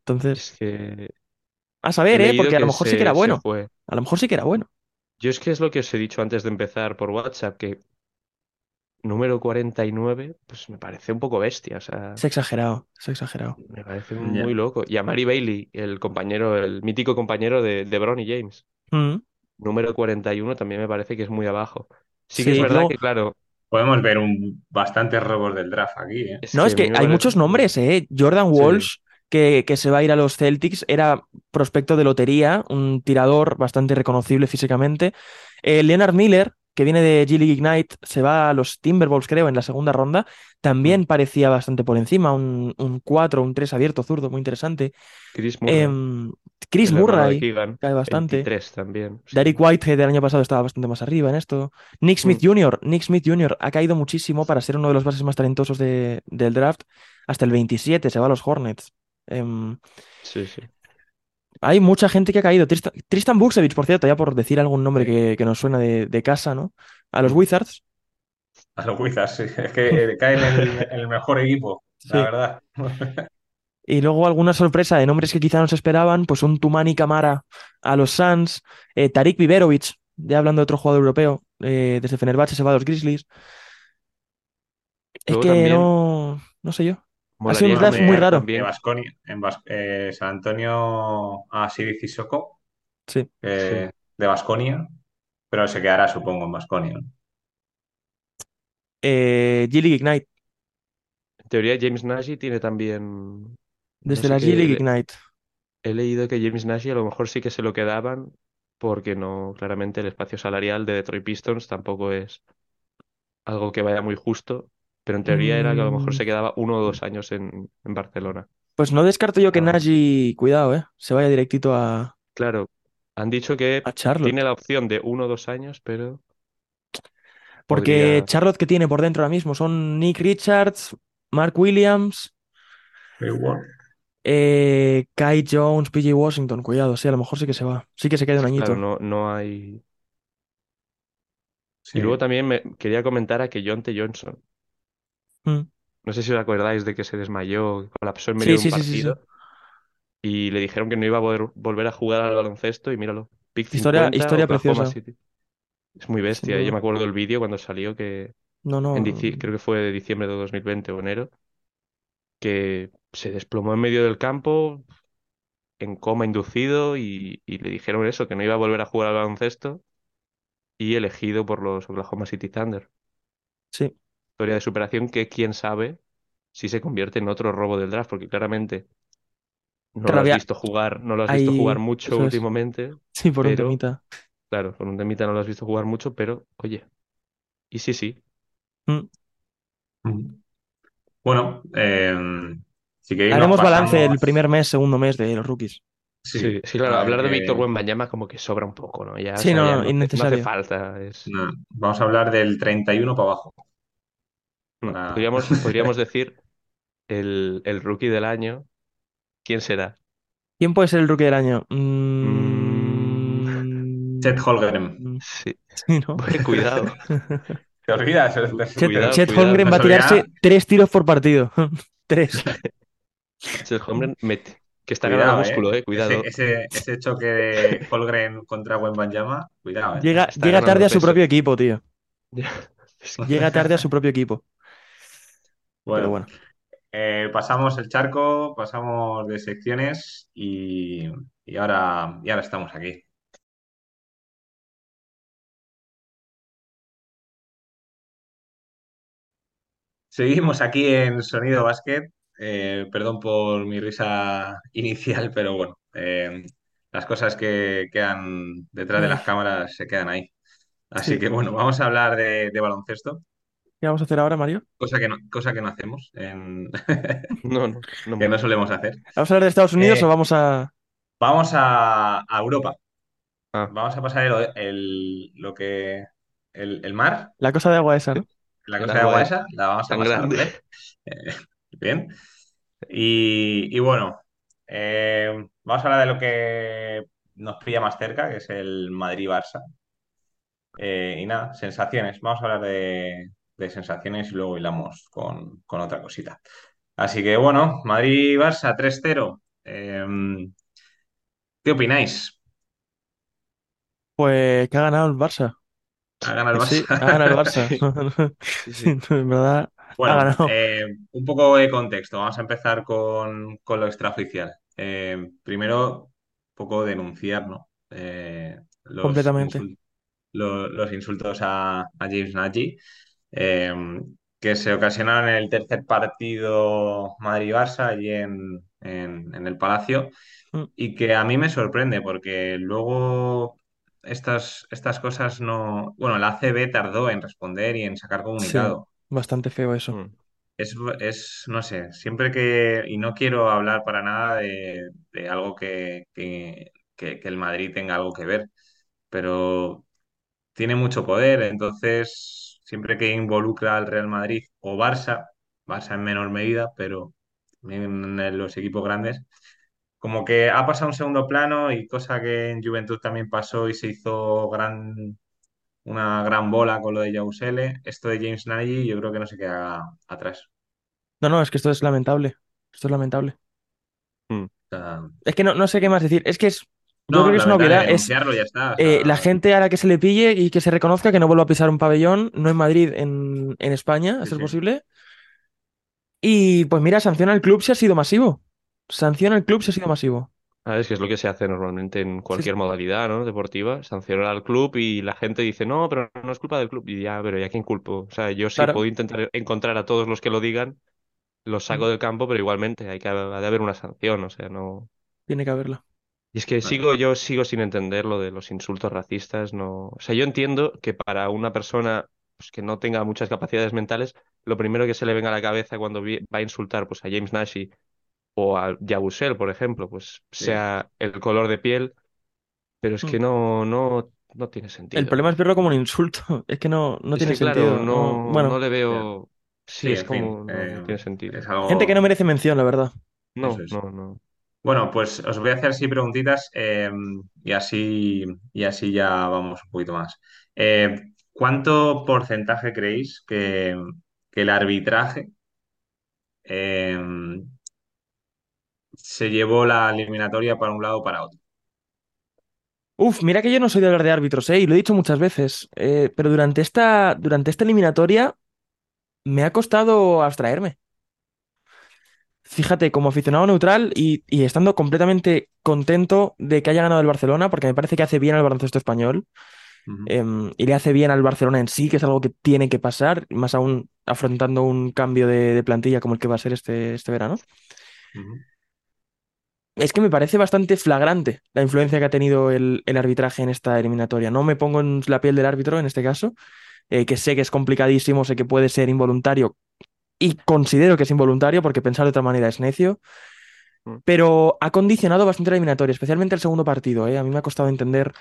Entonces, es que a saber, ¿eh? Porque a lo mejor sí que era se, se bueno. A lo mejor sí que era bueno. Yo es que es lo que os he dicho antes de empezar por WhatsApp, que número 49, pues me parece un poco bestia, o sea, Es exagerado, es exagerado. me parece muy loco. Y Amari Bailey, el compañero, el mítico compañero de, de Bron y James. Mm, Número 41 también me parece que es muy abajo. Sí que es verdad que, claro, Podemos ver un, bastantes robos del draft aquí, ¿eh? es No, que es a que hay parece... muchos nombres, ¿eh? Jordan Sí, Walsh, que, que se va a ir a los Celtics, era prospecto de lotería, un tirador bastante reconocible físicamente. Eh, Leonard Miller, que viene de G League Ignite, se va a los Timberwolves, creo, en la segunda ronda. También Mm. parecía bastante por encima, un, un 4, un 3 abierto, zurdo, muy interesante. Chris Murray, Em, Chris Murray, Keegan, cae bastante. 23 también. sí. Derek Whitehead del año pasado estaba bastante más arriba en esto. Nick Smith Mm. Jr., Nick Smith Jr. ha caído muchísimo para ser uno de los bases más talentosos de- del draft. Hasta el 27 se va a los Hornets. Em, Sí, sí. Hay mucha gente que ha caído. Tristan, Tristan Buksevich, por cierto, ya por decir algún nombre que, que nos suena de, de casa, ¿no? A los. Wizards. A los Wizards, sí. Es que eh, cae en el, en el mejor equipo, la verdad. Y luego alguna sorpresa de nombres que quizá no se esperaban, pues un Tumani Camara a los Suns, eh, Tarik Biberovic, ya hablando de otro jugador europeo, eh, desde Fenerbahce se va a los Grizzlies. Es que también no, no sé yo. Ha sido molaría un draft muy raro. De también, Baskonia, en Bas- eh, San Antonio a Siri Sissoko, Sí. sí. eh, de pero se quedará, supongo, en Baskonia. Eh, G League Ignite, En teoría James Nagy tiene también, no desde sé la G qué, League le- Ignite. he leído que James Nagy a lo mejor sí que se lo quedaban porque no, claramente el espacio salarial de Detroit Pistons tampoco es algo que vaya muy justo, pero en teoría era que a lo mejor Mm, se quedaba uno o dos años en, en Barcelona. pues no descarto yo que Ah, Nagy, cuidado, eh, se vaya directito a, claro, han dicho que a Charlotte. tiene la opción de uno o dos años, pero Porque podría... Charlotte que tiene por dentro ahora mismo son Nick Richards, Mark Williams, Igual. eh, Kai Jones, PJ Washington. Cuidado, sí, a lo mejor sí que se va. Sí que se queda un Claro, añito. no, no hay... Sí. Y luego también me quería comentar a que Jonte Johnson. Mm. No sé si os acordáis de que se desmayó, colapsó en Sí, medio de un sí, sí, partido y le dijeron que no iba a poder volver a jugar al baloncesto y míralo, pick Historia, 50, historia Oklahoma preciosa, City. Es muy bestia. Yo me acuerdo del vídeo cuando salió que No, en no. dici- creo que fue de diciembre de 2020 o enero, que se desplomó en medio del campo en coma inducido y, y le dijeron eso, que no iba a volver a jugar al baloncesto y elegido por los Oklahoma City Thunder. Sí. Historia de superación que quién sabe si se convierte en otro robo del draft, porque claramente no Claro, lo has había. visto jugar, no lo has visto jugar mucho últimamente, Sí, por un temita. claro, con un temita no lo has visto jugar mucho, pero oye, y sí, sí, Mm. Mm. Bueno, eh, si queréis nos Haremos balance el primer mes, segundo mes de los rookies. Sí, Sí, sí, claro, hablar de Víctor. Wembanyama como que sobra un poco, ¿no? Ya, o Sí, sea, ya no, no, hace- no falta. Es... no, vamos a hablar del 31 para abajo. Mm, Para... Podríamos, podríamos decir el, el rookie del año, ¿quién será? ¿Quién puede ser el rookie del año? Mm, Chet Holmgren. Mm, sí, Sí, ¿no? cuidado, ¿Te olvidas? Chet, Cuidado, Chet cuidado. Holmgren va a tirarse tres tiros por partido. Tres. Chet Holmgren met- que está Cuidado, ganando músculo, eh, cuidado. Ese, ese, ese choque de Holgren contra Wembanyama, cuidado, eh. Llega, llega tarde a su propio equipo, tío. Llega tarde a su propio equipo. Pero Bueno, bueno. eh, pasamos el charco, pasamos de secciones y, y ahora, y ahora estamos aquí. Seguimos aquí en Sonido Básquet. Eh, perdón por mi risa inicial, pero bueno, eh, las cosas que quedan detrás de las cámaras se quedan ahí. Así sí. que bueno, vamos a hablar de, de baloncesto, ¿Qué vamos a hacer ahora, Mario? cosa que no, cosa que no hacemos, en- No, no, no que no solemos hacer. ¿Vamos a hablar de Estados Unidos Eh, o vamos a vamos a, a Europa. Ah, Vamos a pasar el, el- lo que el, el mar, la cosa de agua esa, ¿no? la cosa de agua agua es esa, la vamos a pasar, grande. ¿vale? Eh, bien. Y, y bueno, eh, vamos a hablar de lo que nos pilla más cerca, que es el Madrid-Barça. Eh, y nada, sensaciones. Vamos a hablar de, de sensaciones y luego hilamos con, con otra cosita. Así que bueno, Madrid-Barça 3-0. Eh, ¿qué opináis? Pues que ha ganado el Barça. ¿Ha ganado el Que sí, ha Barça? ganado el Barça. Sí, Sí, sí. en verdad, ha Bueno, ganado. eh, un poco de contexto. Vamos a empezar con, con lo extraoficial. Eh, primero, un poco denunciar, ¿no? Eh, los, Completamente. insul- lo- los insultos a, a James Nagy, eh, que se ocasionaron en el tercer partido Madrid-Barça, allí en, en- en el Palacio, Mm, y que a mí me sorprende porque luego estas, estas cosas no... Bueno, la ACB tardó en responder y en sacar Sí, comunicado. bastante feo eso. Mm. Es, es, no sé, siempre que, y no quiero hablar para nada de, de algo que, que, que- que el Madrid tenga algo que ver, pero tiene mucho poder, entonces siempre que involucra al Real Madrid o Barça, Barça en menor medida, pero en los equipos grandes, como que ha pasado un segundo plano y cosa que en Juventud también pasó y se hizo gran, una gran bola con lo de Yabusele, esto de James Nagy yo creo que no se queda atrás. No, no, es que esto es lamentable. Esto es lamentable. Mm. Es que no, no sé qué más decir. Es que es, yo no, creo que es una obviedad. Es ya está. o eh, la gente a la que se le pille y que se reconozca que no vuelva a pisar un pabellón, no en Madrid, en, en España, a ser sí. posible. Y pues mira, sanciona al club si ha sido masivo. Sanciona al club si ha sido masivo. Ah, es que es lo que se hace normalmente en cualquier sí, modalidad, ¿no? Deportiva, sancionar al club y la gente dice, no, pero no es culpa del club. Y ya, pero ¿ya quién culpo? O sea, yo sí claro. puedo intentar encontrar a todos los que lo digan, los saco del campo, pero igualmente hay que ha de haber una sanción, o sea, no. Tiene que haberla. Y es que Vale. sigo, yo sigo sin entender lo de los insultos racistas, no. O sea, yo entiendo que para una persona pues, que no tenga muchas capacidades mentales, lo primero que se le venga a la cabeza cuando va a insultar pues, a James Nashi o a Yabusel, por ejemplo, pues Sí. sea el color de piel, pero es Mm. que no, no, no tiene El sentido. problema es verlo como un insulto. Es que no, no Es tiene que claro, sentido. no, No, bueno, no le veo. Sí, Sí, es fin, como, no, eh, tiene sentido. gente que no merece mención, la verdad. No, es. no, no. Bueno, pues os voy a hacer así preguntitas eh, y así, y así ya vamos un poquito más. Eh, ¿cuánto porcentaje creéis que, el arbitraje eh, se llevó la eliminatoria para un lado o para otro? Uf, mira que yo no soy de hablar de árbitros, ¿eh? Y lo he dicho muchas veces. pero durante esta, durante esta eliminatoria me ha costado abstraerme. Fíjate, como aficionado neutral y, y estando completamente contento de que haya ganado el Barcelona, porque me parece que hace bien al baloncesto español, em, y le hace bien al Barcelona en sí, que es algo que tiene que pasar, más aún afrontando un cambio de, de plantilla como el que va a ser este, este verano. Es que me parece bastante flagrante la influencia que ha tenido el, el arbitraje en esta eliminatoria. No me pongo en la piel del árbitro en este caso, eh, que sé que es complicadísimo, sé que puede ser involuntario y considero que es involuntario porque pensar de otra manera es necio. Mm. pero ha condicionado bastante la eliminatoria, especialmente el segundo partido, ¿eh? A mí me ha costado entender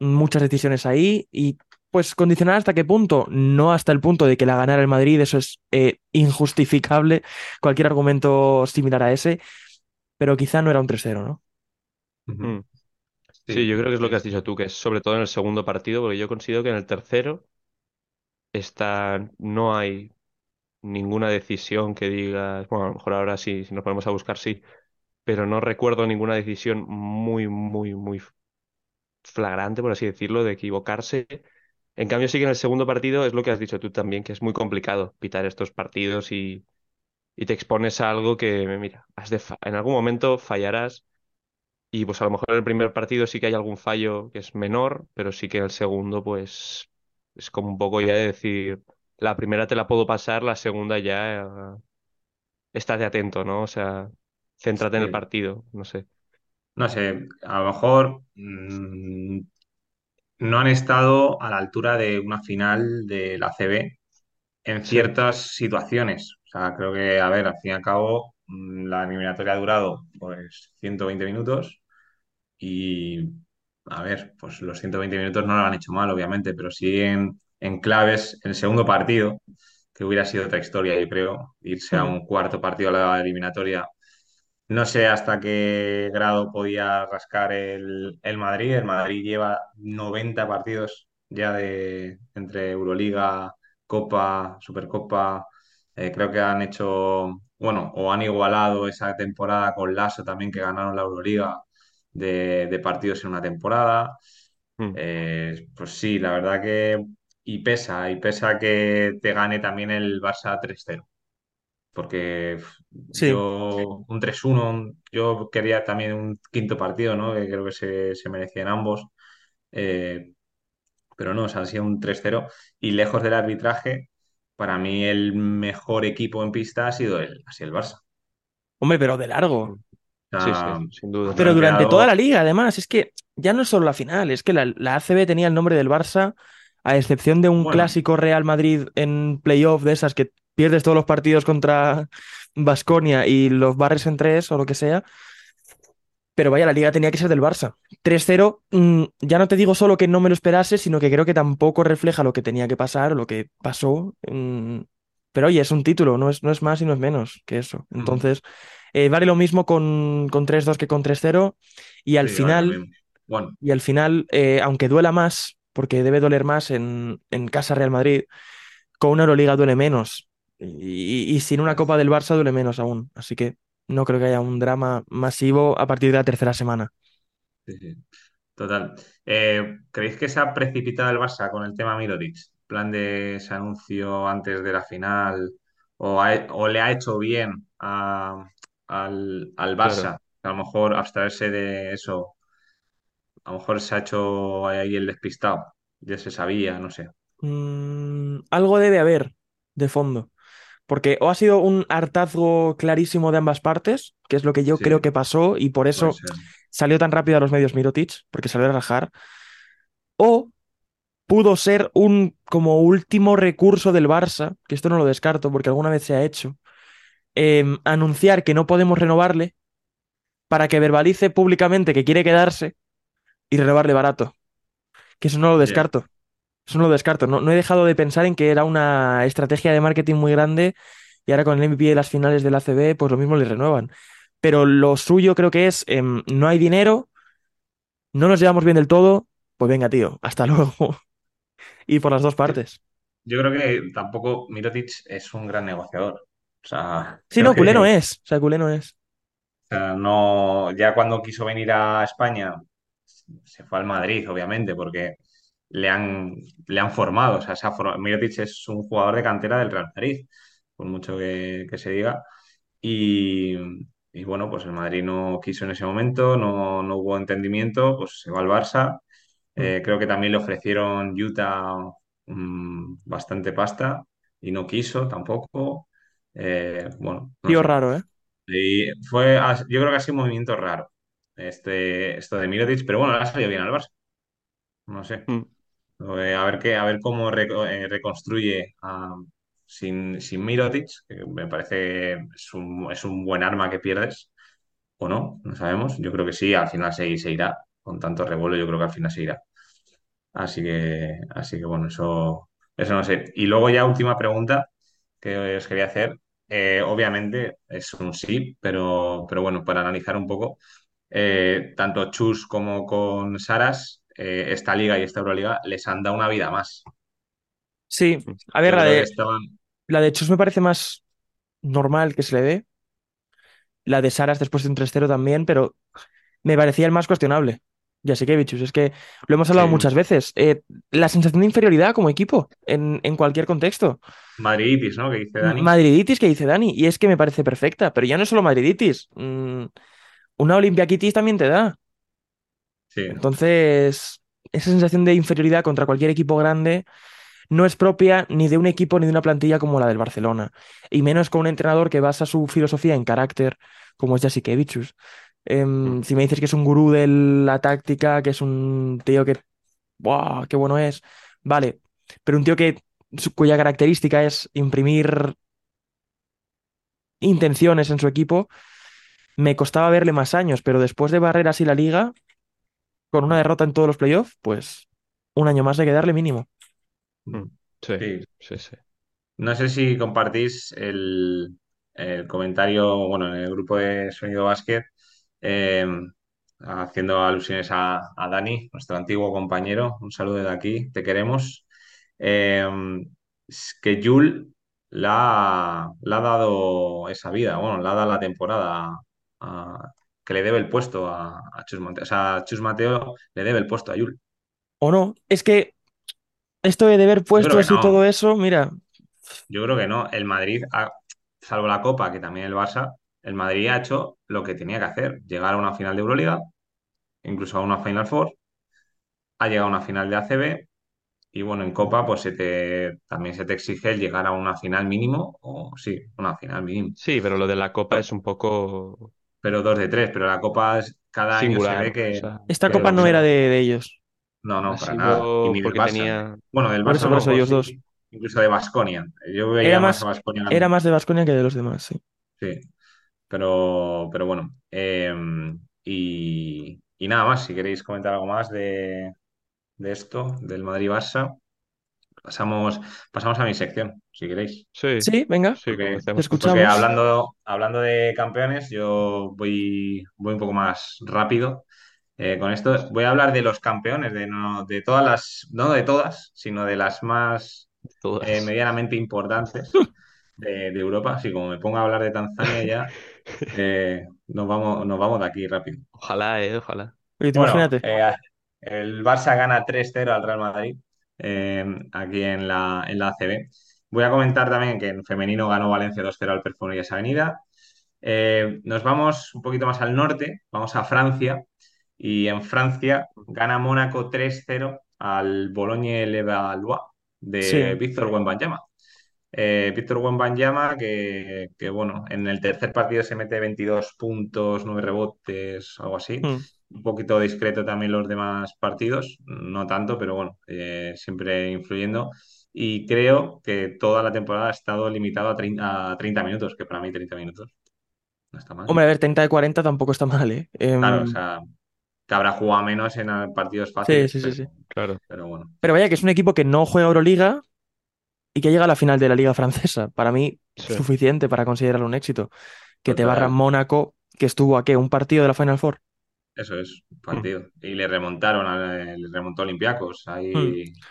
muchas decisiones ahí y pues condicionar hasta qué punto, no hasta el punto de que la ganara el Madrid, eso es eh, injustificable, cualquier argumento similar a ese, pero quizá no era un 3-0, ¿no? Mm. Sí, Sí, yo creo que es lo que has dicho tú, que es sobre todo en el segundo partido, porque yo considero que en el tercero está, no hay ninguna decisión que digas, bueno, a lo mejor ahora sí, si nos ponemos a buscar, sí, pero no recuerdo ninguna decisión muy, muy, muy flagrante, por así decirlo, de equivocarse. En cambio, sí que en el segundo partido es lo que has dicho tú también, que es muy complicado pitar estos partidos y, y te expones a algo que, mira, has de en algún momento fallarás y pues a lo mejor en el primer partido sí que hay algún fallo que es menor, pero sí que en el segundo pues es como un poco ya de decir, la primera te la puedo pasar, la segunda ya eh, estate atento, ¿no? O sea, céntrate en el partido, no sé. No sé, a lo mejor mm, no han estado a la altura de una final de la CB en Sí. ciertas situaciones. O sea, creo que, a ver, al fin y al cabo, mm, la eliminatoria ha durado pues 120 minutos y, a ver, pues los 120 minutos no lo han hecho mal, obviamente, pero sí en, en claves, en el segundo partido, que hubiera sido otra historia, yo creo, irse a Mm. un cuarto partido a la eliminatoria no sé hasta qué grado podía rascar el, el Madrid. El Madrid lleva 90 partidos ya de entre Euroliga, Copa, Supercopa. Eh, creo que han hecho, bueno, o han igualado esa temporada con Lasso también, que ganaron la Euroliga de, de partidos en una temporada. Mm. Eh, pues sí, la verdad que... Y pesa, y pesa que te gane también el Barça 3-0 porque Sí. yo un 3-1, un- yo quería también un quinto partido, ¿no? Que creo que se, se merecían ambos, eh, pero no, o sea, han sido un 3-0 y lejos del arbitraje, para mí el mejor equipo en pista ha sido el, ha sido el Barça. Hombre, pero de largo. O Sí, sí, sin duda. Pero durante toda la liga, además, es que ya no es solo la final, es que la, la ACB tenía el nombre del Barça, a excepción de un bueno, clásico Real Madrid en playoff de esas que pierdes todos los partidos contra Baskonia y los barres en tres o lo que sea. Pero vaya, la liga tenía que ser del Barça. 3-0, mm, ya no te digo solo que no me lo esperase, sino que creo que tampoco refleja lo que tenía que pasar o lo que pasó. mm, Pero oye, es un título, no es, no es más y no es menos que eso. Entonces, eh, vale lo mismo con, con 3-2 que con 3-0. Y al sí, vale, lo final, y al final aunque duela más, porque debe doler más en, en casa Real Madrid, con una Euroliga duele menos. Y, y sin una Copa del Barça duele menos aún. Así que no creo que haya un drama masivo a partir de la tercera semana. sí, sí. Total. Eh, ¿creéis que se ha precipitado el Barça con el tema Mirotic? Plan de ese anuncio antes de la final, o, ha- o le ha hecho bien a- al, al Claro. Barça, a lo mejor abstraerse de eso, a lo mejor se ha hecho ahí el despistado, ya se sabía, no sé. Mm, algo debe haber de fondo. Porque o ha sido un hartazgo clarísimo de ambas partes, que es lo que yo Sí, creo que pasó, y por eso salió tan rápido a los medios Mirotic, porque salió a rajar, o pudo ser un como último recurso del Barça, que esto no lo descarto porque alguna vez se ha hecho, em, anunciar que no podemos renovarle para que verbalice públicamente que quiere quedarse y renovarle barato. Que eso no lo descarto. Eso no lo descarto. No, no he dejado de pensar en que era una estrategia de marketing muy grande y ahora con el MVP de las finales del ACB, pues lo mismo le renuevan. Pero lo suyo creo que es, em, no hay dinero, no nos llevamos bien del todo, pues venga, tío, hasta luego. Y por las dos partes. Yo creo que tampoco Mirotic es un gran negociador. O sea, Sí, no, culé no es. O sea, culé no es. O sea, no, ya cuando quiso venir a España, se fue al Madrid, obviamente, porque le han, le han formado. O sea, se ha Mirotic es un jugador de cantera del Real Madrid, por mucho que, que se diga. Y, y bueno, pues el Madrid no quiso en ese momento, no, no hubo entendimiento, pues se va al Barça. Mm. Eh, creo que también le ofrecieron Utah mm, bastante pasta y no quiso tampoco. Eh, bueno, no Tío sé. raro, ¿eh? Y fue, yo creo que ha sido un movimiento raro este, esto de Mirotic, pero bueno, le ha salido bien al Barça. No sé. Mm. Eh, a ver qué, a ver cómo eh, reconstruye sin, sin Mirotic, que me parece es un, es un buen arma que pierdes. o no, no sabemos. Yo creo que sí, al final se, se irá. Con tanto revuelo, yo creo que al final se irá. Así que, así que bueno, eso, eso no sé. Y luego ya última pregunta que os quería hacer. Eh, obviamente es un sí, pero, pero bueno, para analizar un poco, eh, tanto Chus como con Saras, eh, esta liga y esta Euroliga les han dado una vida más. Sí, a ver, Yo la que de, estaban, la de Chus me parece más normal que se le dé. La de Saras después de un 3-0 también, pero me parecía el más cuestionable. Jasikevičius, es que lo hemos hablado sí, muchas veces. eh, la sensación de inferioridad como equipo, en, en cualquier contexto. madriditis, ¿no? Que dice Dani. Madriditis que dice Dani, y es que me parece perfecta, pero ya no es solo madriditis. mm, una olimpiaquitis también te da. Sí. Entonces, esa sensación de inferioridad contra cualquier equipo grande no es propia ni de un equipo ni de una plantilla como la del Barcelona, y menos con un entrenador que basa su filosofía en carácter, como es Jasikevičius. Em, si me dices que es un gurú de la táctica, que es un tío que, ¡buah, qué bueno es! Vale, pero un tío que cuya característica es imprimir intenciones en su equipo, me costaba verle más años, pero después de barrer así la liga, con una derrota en todos los playoffs, pues un año más hay que darle mínimo. Mm. Sí, Sí, sí, sí. No sé si compartís el, el comentario, bueno, en el grupo de Sonido Básquet, eh, haciendo alusiones a, a Dani, nuestro antiguo compañero. Un saludo de aquí, te queremos. Eh, que Jul le ha, le ha dado esa vida, bueno, le ha dado la temporada a- que le debe el puesto a, a Chus Mateo. O sea, Chus Mateo le debe el puesto a Jul. ¿O no? Es que esto de deber puestos y todo eso, mira, Yo creo que no. El Madrid, ha- salvo la Copa, que también el Barça, el Madrid ha hecho lo que tenía que hacer. Llegar a una final de Euroliga, incluso a una Final Four, ha llegado a una final de ACB y bueno, en Copa pues se te, también se te exige el llegar a una final mínimo, o sí, una final mínimo. Sí, pero lo de la copa es un poco Pero dos de tres, pero la Copa es- cada año se ve O que, sea, esta que copa no era de, de ellos. No, ha no, para nada. Y ni del Barça. tenía... Bueno, del Barça eso, mejor ellos sí, dos. incluso de Baskonia. Yo Era veía más a más, Baskonia era más de Baskonia que de los demás, sí. Sí, pero, pero bueno. eh, y, y nada más, si queréis comentar algo más de, de esto, del Madrid-Barça, pasamos, pasamos a mi sección, si queréis. Sí, Sí, venga, sí, Porque, te comencemos. porque escuchamos. hablando, hablando de campeones, yo voy, voy un poco más rápido. eh, con esto voy a hablar de los campeones, de, no, de todas las, no de todas, sino de las más eh, medianamente importantes de, de Europa. Así como me pongo a hablar de Tanzania ya, eh, nos vamos, nos vamos de aquí rápido. Ojalá, eh, ojalá. Oye, Bueno, imagínate. eh, el Barça gana 3-0 al Real Madrid eh, aquí en la, en la ACB. Voy a comentar también que en femenino ganó Valencia 2-0 al Perfumerías Avenida. Eh, nos vamos un poquito más al norte, vamos a Francia, y en Francia gana Mónaco 3-0 al Bologne-Levallois de Sí. Víctor Wembanyama. Eh, Víctor Wembanyama, que, que bueno, en el tercer partido se mete 22 puntos, 9 rebotes, algo así. Mm. Un poquito discreto también los demás partidos, no tanto, pero bueno, eh, siempre influyendo. Y creo que toda la temporada ha estado limitado a 30, a 30 minutos, que para mí 30 minutos no está mal. Hombre, a ver, 30 de 40 tampoco está mal, ¿eh? Claro, o sea, que habrá jugado menos en eh, partidos sí, fáciles, sí, sí, pero, sí. Claro. pero bueno. Pero vaya, que es un equipo que no juega Euroliga y que llega a la final de la Liga Francesa. Para mí, Sí. suficiente para considerarlo un éxito. Que te barra. Mónaco, que estuvo a qué, un partido de la Final Four. Eso es, Mm. partido. Y le remontaron, a- le remontó Olympiacos Mm. ahí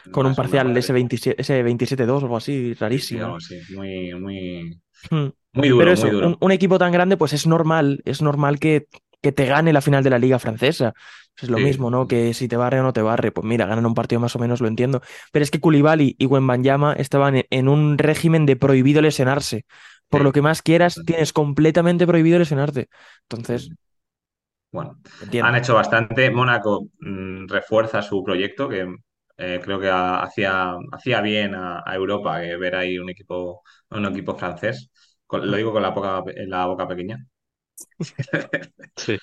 en Con un parcial, ese parte. 27, ese 27-2 o algo así, Sí, sí, rarísimo. así. Muy, muy, Mm. muy Pero duro, muy eso, duro. un, un equipo tan grande, pues es normal, es normal que, que te gane la final de la Liga Francesa. Pues es lo Sí, mismo, ¿no? Que si te barre o no te barre, pues mira, ganan un partido más o menos, lo entiendo. Pero es que Koulibaly y Wembanyama estaban en, en un régimen de prohibido lesionarse. Por sí. lo que más quieras, tienes completamente prohibido lesionarte. Entonces, sí. Bueno, entiendo. han hecho bastante. Mónaco mm, refuerza su proyecto, que eh, creo que ha- hacía, hacía bien a, a Europa que ver ahí un equipo, un equipo francés. Con- lo digo con la, poca, la boca pequeña. Sí.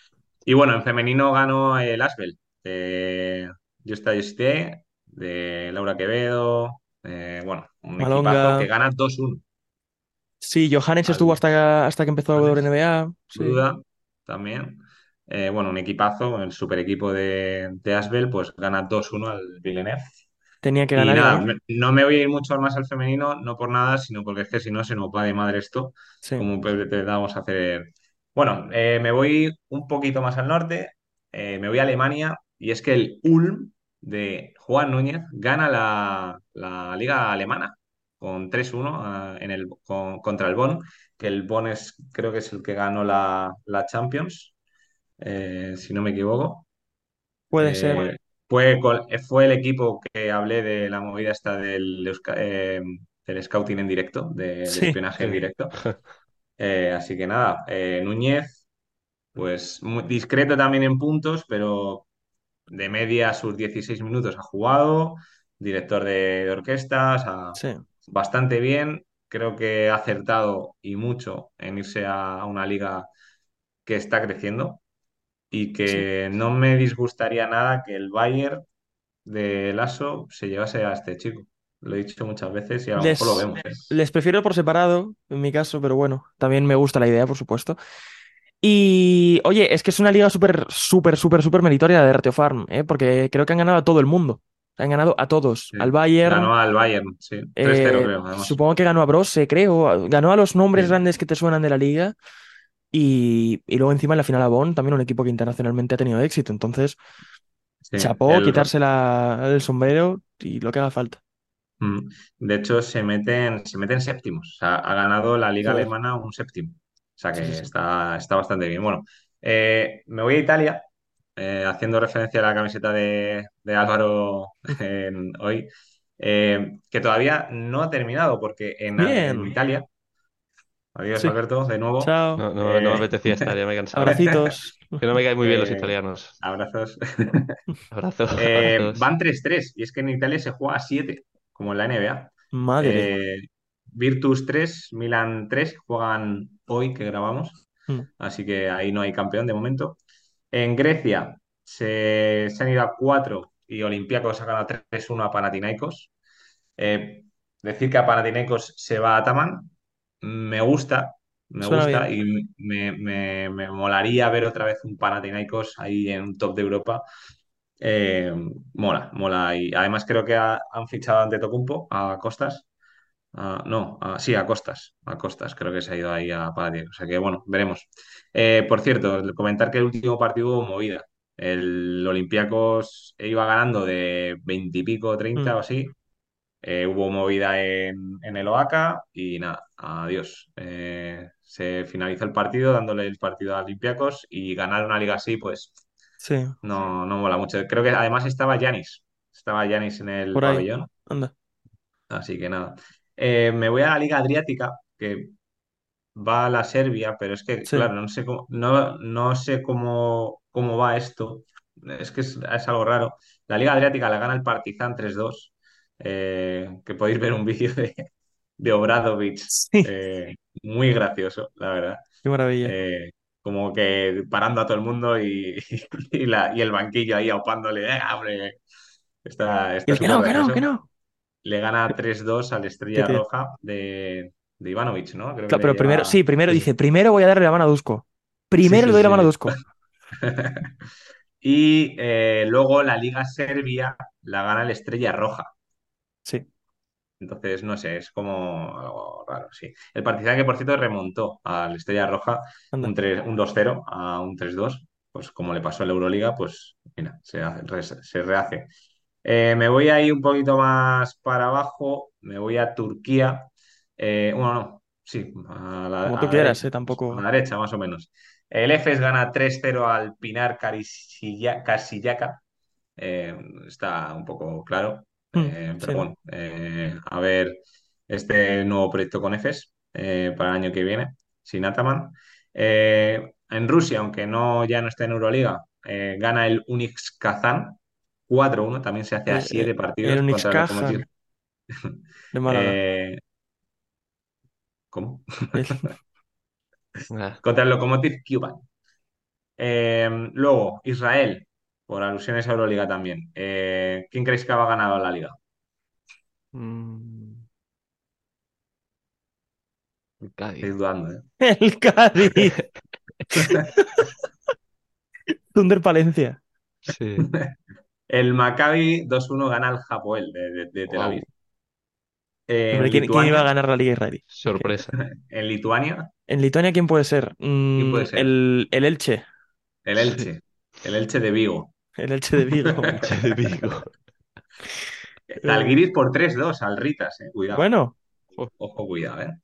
Y bueno, en femenino ganó el Asbel, de Justa Justé, de Laura Quevedo. eh, bueno, un equipazo que Malonga. gana 2-1 Sí, Johannes estuvo hasta, hasta que empezó la WNBA. Sí. Duda. también. Eh, bueno, un equipazo, el super equipo de, de Asbel, pues gana 2-1 al Villeneuve. Tenía que ganar y nada, me- no me voy a ir mucho más al femenino, no por nada, sino porque es que si no se nos va de madre esto, Sí, como vamos a hacer. Bueno, eh, me voy un poquito más al norte, eh, me voy a Alemania, y es que el Ulm de Juan Núñez gana la, la liga alemana con 3-1 ah, en el, con- contra el Bonn, que el Bonn es, creo que es el que ganó la, la Champions, eh, si no me equivoco. puede ser. Eh, fue, fue el equipo que hablé de la movida esta del, eh, del scouting en directo, de- del Sí, espionaje en directo. Eh, así que nada, eh, Núñez, pues muy discreto también en puntos, pero de media sus 16 minutos ha jugado, director de, de orquestas, ha- sí, bastante bien. Creo que ha acertado y mucho en irse a una liga que está creciendo y sí. que no me disgustaría nada que el Bayern de Lasso se llevase a este chico. Lo he dicho muchas veces y a lo mejor lo vemos, ¿eh? les prefiero por separado, en mi caso, pero bueno, también me gusta la idea, por supuesto. Y oye, es que es una liga súper, súper, súper, súper meritoria de Ratio Farm, ¿eh? Porque creo que han ganado a todo el mundo. Han ganado a todos. Sí. Al Bayern, Ganó al Bayern, sí. 3-0 eh, creo, además. supongo que ganó a Brose, creo. Ganó a los nombres Sí, grandes que te suenan de la liga. Y, y luego encima en la final a Bonn, también un equipo que internacionalmente ha tenido éxito. Entonces, sí. chapó, El, quitarse la- el sombrero y lo que haga falta. Mm. De hecho, se meten, se meten séptimos. O sea, ha ganado la Liga. Alemana un séptimo. O sea que sí. está, está bastante bien. Bueno, eh, me voy a Italia, eh, haciendo referencia a la camiseta de, de Álvaro hoy, eh, que todavía no ha terminado, porque en. Italia, adiós Sí. Alberto, de nuevo, Chao. No, no, no me eh, apetecía estar, ya me he cansado. Abracitos. Que no me caen muy bien los eh, italianos. abrazos. Abrazos, Eh, abrazos. van 3-3 y es que en Italia se juega a 7, como en la NBA. Madre. Eh, Virtus 3, Milan 3 juegan hoy que grabamos, Mm, así que ahí no hay campeón de momento. En Grecia se, se han ido a 4 y Olympiacos ha ganado 3-1 a Panathinaikos. Eh, decir que a Panathinaikos se va a Ataman me gusta, me Suena gusta bien. y me, me- me molaría ver otra vez un Panathinaikos ahí en un top de Europa. Eh, mola, mola. Y además creo que ha- han fichado a Antetokounmpo, a Costas. No, sí, a Costas. A Costas, creo que se ha ido ahí a Panathinaikos. O sea que bueno, veremos. Eh, por cierto, comentar que el último partido hubo movida. El Olympiacos iba ganando de 20 y pico, 30 Mm, o así. Eh, hubo movida en, en el OACA y nada, adiós. Eh, se finalizó el partido dándole el partido a Olympiacos y ganar una liga así, pues sí, no, no mola mucho. Creo que además estaba Yanis. Estaba Yanis en el por pabellón. Anda. Así que nada. Eh, me voy a la Liga Adriática, que va a la Serbia, pero es que, Sí. claro, no sé cómo, no, no sé cómo, cómo va esto. Es que es, es algo raro. La Liga Adriática la gana el Partizan 3-2, eh, que podéis ver un vídeo de, de Obradovic, Sí. eh, muy gracioso, la verdad. Qué maravilla. Eh, como que parando a todo el mundo y, y, la- y el banquillo ahí aupándole, "Eh, hombre! Está, está que no, que no, que no. le gana 3-2 al Estrella. Roja de, de Ivanovic, ¿no? Creo Claro, pero primero, sí, primero dice, primero voy a darle la mano a Dusko. sí, Primero le doy la mano a. Dusko. Y eh, luego la Liga Serbia la gana el Estrella Roja. Sí, Entonces, no sé, es como algo raro, sí. El Partizan que, por cierto, remontó al Estrella Roja anda. un, 3 un 2-0 a un 3-2. Pues como le pasó en la Euroliga, pues mira, se, hace- se rehace. Eh, me voy a ir un poquito más para abajo, me voy a Turquía. Eh, bueno, no, sí, a la, Como a tú la quieras, derecha, ¿eh? a Tampoco. la derecha más o menos. El EFES gana 3-0 al Pinar Kasillaka. Eh, está un poco claro, eh, pero bueno, eh, a ver este nuevo proyecto con EFES eh, para el año que viene, sin Ataman. Eh, en Rusia, aunque no ya no está en Euroliga, eh, gana el Unix Kazán 4-1, también se hace a Eh, eh, 7 el partidos Unix contra el Lokomotiv. Kazan de Málaga. Eh, ¿cómo? El- Ah, Contra el Lokomotiv Cuban. Eh, luego, Israel, por alusiones a Euroliga también. Eh, ¿quién creéis que ha ganado la liga? mm, el Cádiz. dudando, ¿eh? El Cádiz. Thunder Palencia. Sí. El Maccabi 2-1 gana al Hapoel de, de- de Tel Aviv. Wow. Hombre, ¿quién, quién iba a ganar la Liga israelí? Sorpresa. en Lituania, En Lituania, ¿quién puede ser? ¿quién Mm, puede ser? el, el Elche. El Sí. Elche. El Elche de Vigo. El Elche de Vigo. Elche de Vigo. Zalgiris por 3-2 al Ritas, eh. Cuidado. Bueno, Ojo, cuidado, ¿eh?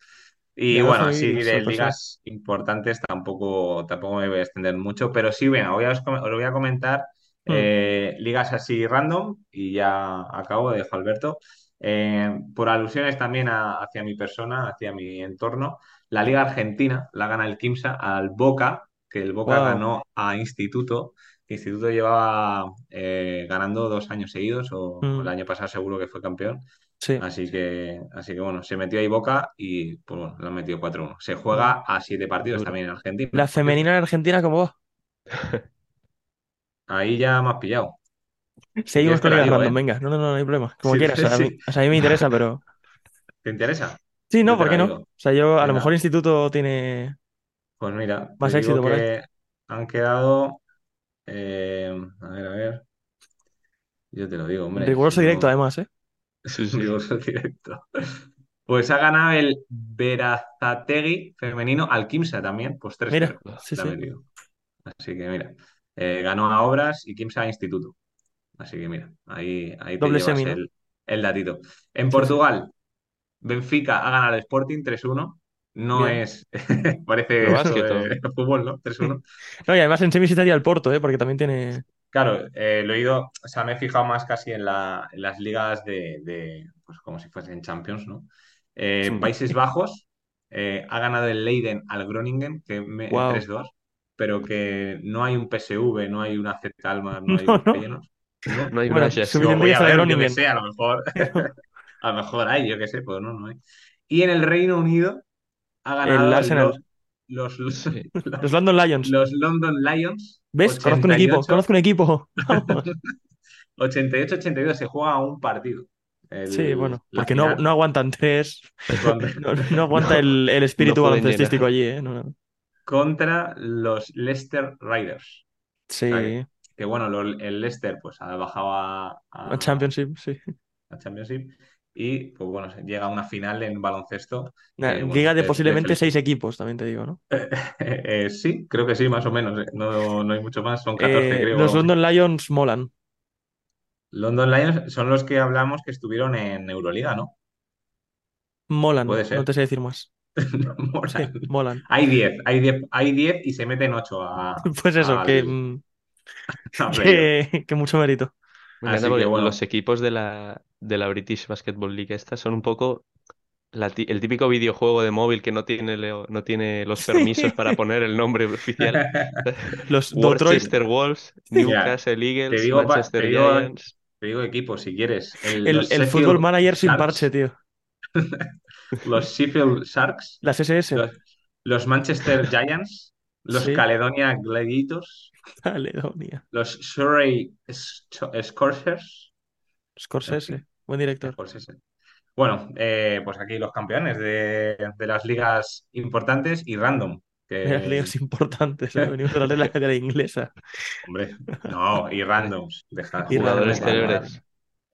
Y bueno, así Zalgiris, de ligas importantes tampoco, tampoco me voy a extender mucho, pero sí, venga, voy a, os, os voy a comentar Hmm. eh, ligas así random y ya acabo, dejo a Alberto. Eh, por alusiones también a- hacia mi persona, hacia mi entorno, la Liga Argentina la gana el Quimsa al Boca, que el Boca Wow. ganó a Instituto. Que Instituto llevaba eh, ganando dos años seguidos, o, el Mm, año pasado seguro que fue campeón. sí. Así que, así que bueno, se metió ahí Boca y pues bueno, lo han metido 4-1. Se juega a siete partidos también en Argentina, La femenina en Argentina, ¿cómo va? Ahí ya me has pillado. Seguimos con digo, random, ¿eh? venga. No, no, no, no hay problema. Como Sí, quieras. A mí, sí. o sea, a mí me interesa, pero. ¿Te interesa? Sí, no, ¿por qué no? O sea, yo a lo mejor Instituto tiene pues mira, más éxito por ahí. han quedado. Eh, a ver, a ver. Yo te lo digo, hombre. Riguroso si directo, no- además, ¿eh? Sí. Riguroso directo. Pues ha ganado el Berazategui femenino al Quimsa también, pues 3-0. Mira, sí, ha sí. metido. Así que mira, eh, ganó a Obras y Quimsa a Instituto. Así que mira, ahí, ahí te Doble llevas semi, ¿no? el, el datito. En Sí, sí. Portugal, Benfica ha ganado al Sporting 3-1. No Bien. es, parece de fútbol, ¿no? 3-1. No, y además en semis estaría el Porto, ¿eh? Porque también tiene. Claro, eh, lo he ido, o sea, me he fijado más casi en, la- en las ligas de, de, pues como si fuesen Champions, ¿no? Eh, Hmm. Países Bajos eh, ha ganado el Leiden al Groningen, que me, Wow. 3-2, pero que no hay un PSV, no hay una Z Almar, no hay No, un no. No, No hay Bueno. Digo, voy que a ver, yo Groningen. sé, a lo mejor, a lo mejor hay, yo qué sé, pues no, no hay. Y en el Reino Unido ha ganado el Arsenal. los, Sí. Los los, London Lions. los London Lions, ¿Ves? Conozco un equipo. 88, Conozco un equipo. Vamos. 88-82, se juega un partido. El- Sí, bueno. Porque no, no aguantan tres. No, no aguanta No, el, el espíritu baloncestístico allí, ¿eh? No, no. contra los Leicester Riders. Que, Sí. que bueno, lo- el Leicester pues ha bajado a, A a- Championship, sí. a Championship y pues bueno, llega a una final en baloncesto. Una eh, bueno, liga de posiblemente seis equipos, también te digo, ¿no? Eh, sí, creo que sí, más o menos. eh. No, no hay mucho más, son 14 Eh, creo. los. London Lions molan. London Lions son los que hablamos que estuvieron en Euroliga, ¿no? Molan, Puede no te sé decir más. Sí, molan. Hay 10, hay 10, hay 10 y se meten 8 a, Pues eso, que, mm, a playoff. que, que mucho mérito. Me encanta Así porque que bueno, los equipos de la, de la British Basketball League esta son un poco la ti- el típico videojuego de móvil que no tiene, leo- no tiene los permisos para poner el nombre oficial. Los Detroit. Worcester Wolves, mira, Newcastle te Eagles, digo, pa- Manchester te digo, Giants. te digo equipo si quieres. El- El, los el Football Sheffield Manager sin parche, Sharks, tío. los Sheffield Sharks, Las SS. los, los Manchester Giants, los Sí. Caledonia Gladiators, Caledonia. los Surrey Sc- Scorchers. Scorsese. Buen director. Scorsese. Bueno, eh, pues aquí los campeones de, de las ligas importantes y random. De las Que, ligas importantes, ¿eh? Venimos de la, de la, de la inglesa. hombre, no, y randoms. Dejad, Y Jugadores célebres.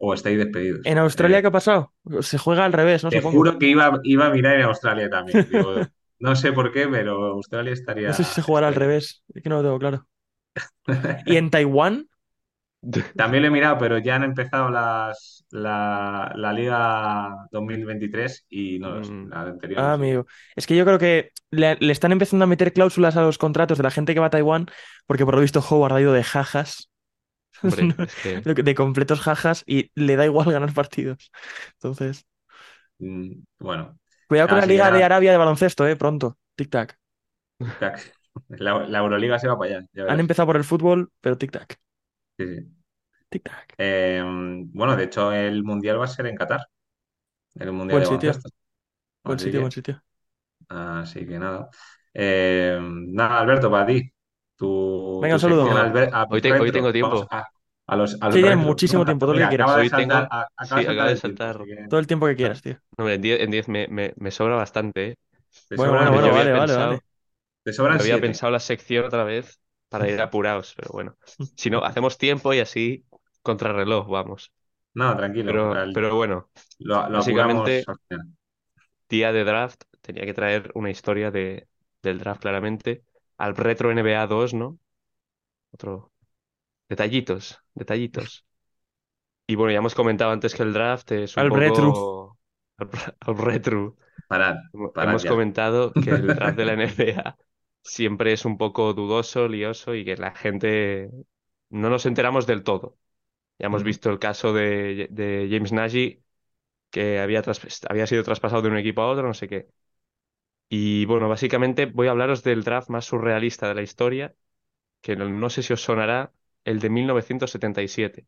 O estáis despedidos. ¿En Australia Eh, qué ha pasado? Se juega al revés, ¿no? te Supongo. juro que iba, iba a mirar en Australia también. Digo, no sé por qué, pero Australia No estaría. sé si se jugará al revés. Es que no lo tengo claro. ¿Y en Taiwán? También lo he mirado, pero ya han empezado las, la, la Liga 2023 y no lo sé, Mm, la anterior Ah, no amigo. Es que yo creo que le, le están empezando a meter cláusulas a los contratos de la gente que va a Taiwán, porque por lo visto Howard ha ido de jajas, hombre, es que de de completos jajas, y le da igual ganar partidos. Entonces, Mm, Bueno, cuidado con la Liga de Arabia de baloncesto, eh, pronto. Tic-tac. tac. La, la Euroliga se va para allá, ya Han empezado por el fútbol, pero tic-tac. Sí, sí. Tic-tac. Eh, bueno, de hecho, el Mundial va a ser en Qatar, el Mundial Buen de sitio, baloncesto. buen Así sitio, que, buen sitio. así que nada. Eh, nada, Alberto, para ti. Tu, Venga, tu un saludo. Alber- hoy, te- hoy tengo tiempo. a, a los, al Sí, tienes retro. muchísimo tiempo, todo lo que quieras. acaba de Hoy tengo, saltar, a- acaba sí, de acaba saltar de el tiempo, saltar. así que Todo el tiempo que quieras, tío. No, hombre, en 10 en 10 me, me, me sobra bastante, ¿eh? te Bueno, sobra bueno, bueno, vale, vale, pensado, vale. Te Te sobran había siete. pensado la sección otra vez para ir apurados, pero bueno. Si no, hacemos tiempo y así contrarreloj, vamos. No, tranquilo. Pero, bueno, lo, lo básicamente- apuramos día de draft tenía que traer una historia de, del draft claramente. Al retro NBA 2, ¿no? Otro. Detallitos, detallitos. Y bueno, ya hemos comentado antes que el draft es un Al poco... retro. Al, al retro. Parad, Hemo- parad Hemos ya. comentado que el draft de la NBA siempre es un poco dudoso, lioso y que la gente no nos enteramos del todo. Ya hemos visto el caso de, de James Nagy, que había, había sido traspasado de un equipo a otro, no sé qué. Y bueno, básicamente voy a hablaros del draft más surrealista de la historia, que no, no sé si os sonará, el de 1977.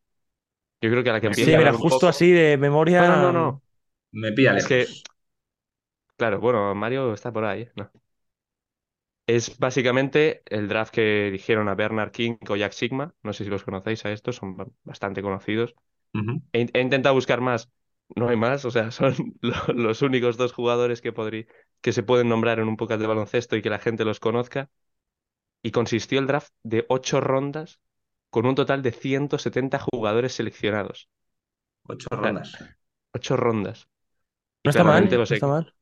Yo creo que a la que Sí, empiece Sí, mira, justo poco- así de memoria. No, no, no, no. Me pilla Es que-. Claro, bueno, Mario está por ahí, ¿eh? No. Es básicamente el draft que eligieron a Bernard King o Jack Sigma. No sé si los conocéis a estos, son ba- bastante conocidos. He, in- he intentado buscar más, no hay más, o sea, son lo- los únicos dos jugadores que, podrí- que se pueden nombrar en un podcast de baloncesto y que la gente los conozca. Y consistió el draft de ocho rondas con un total de 170 jugadores seleccionados. Ocho rondas. Ocho rondas. No está mal, claramente no los, está mal.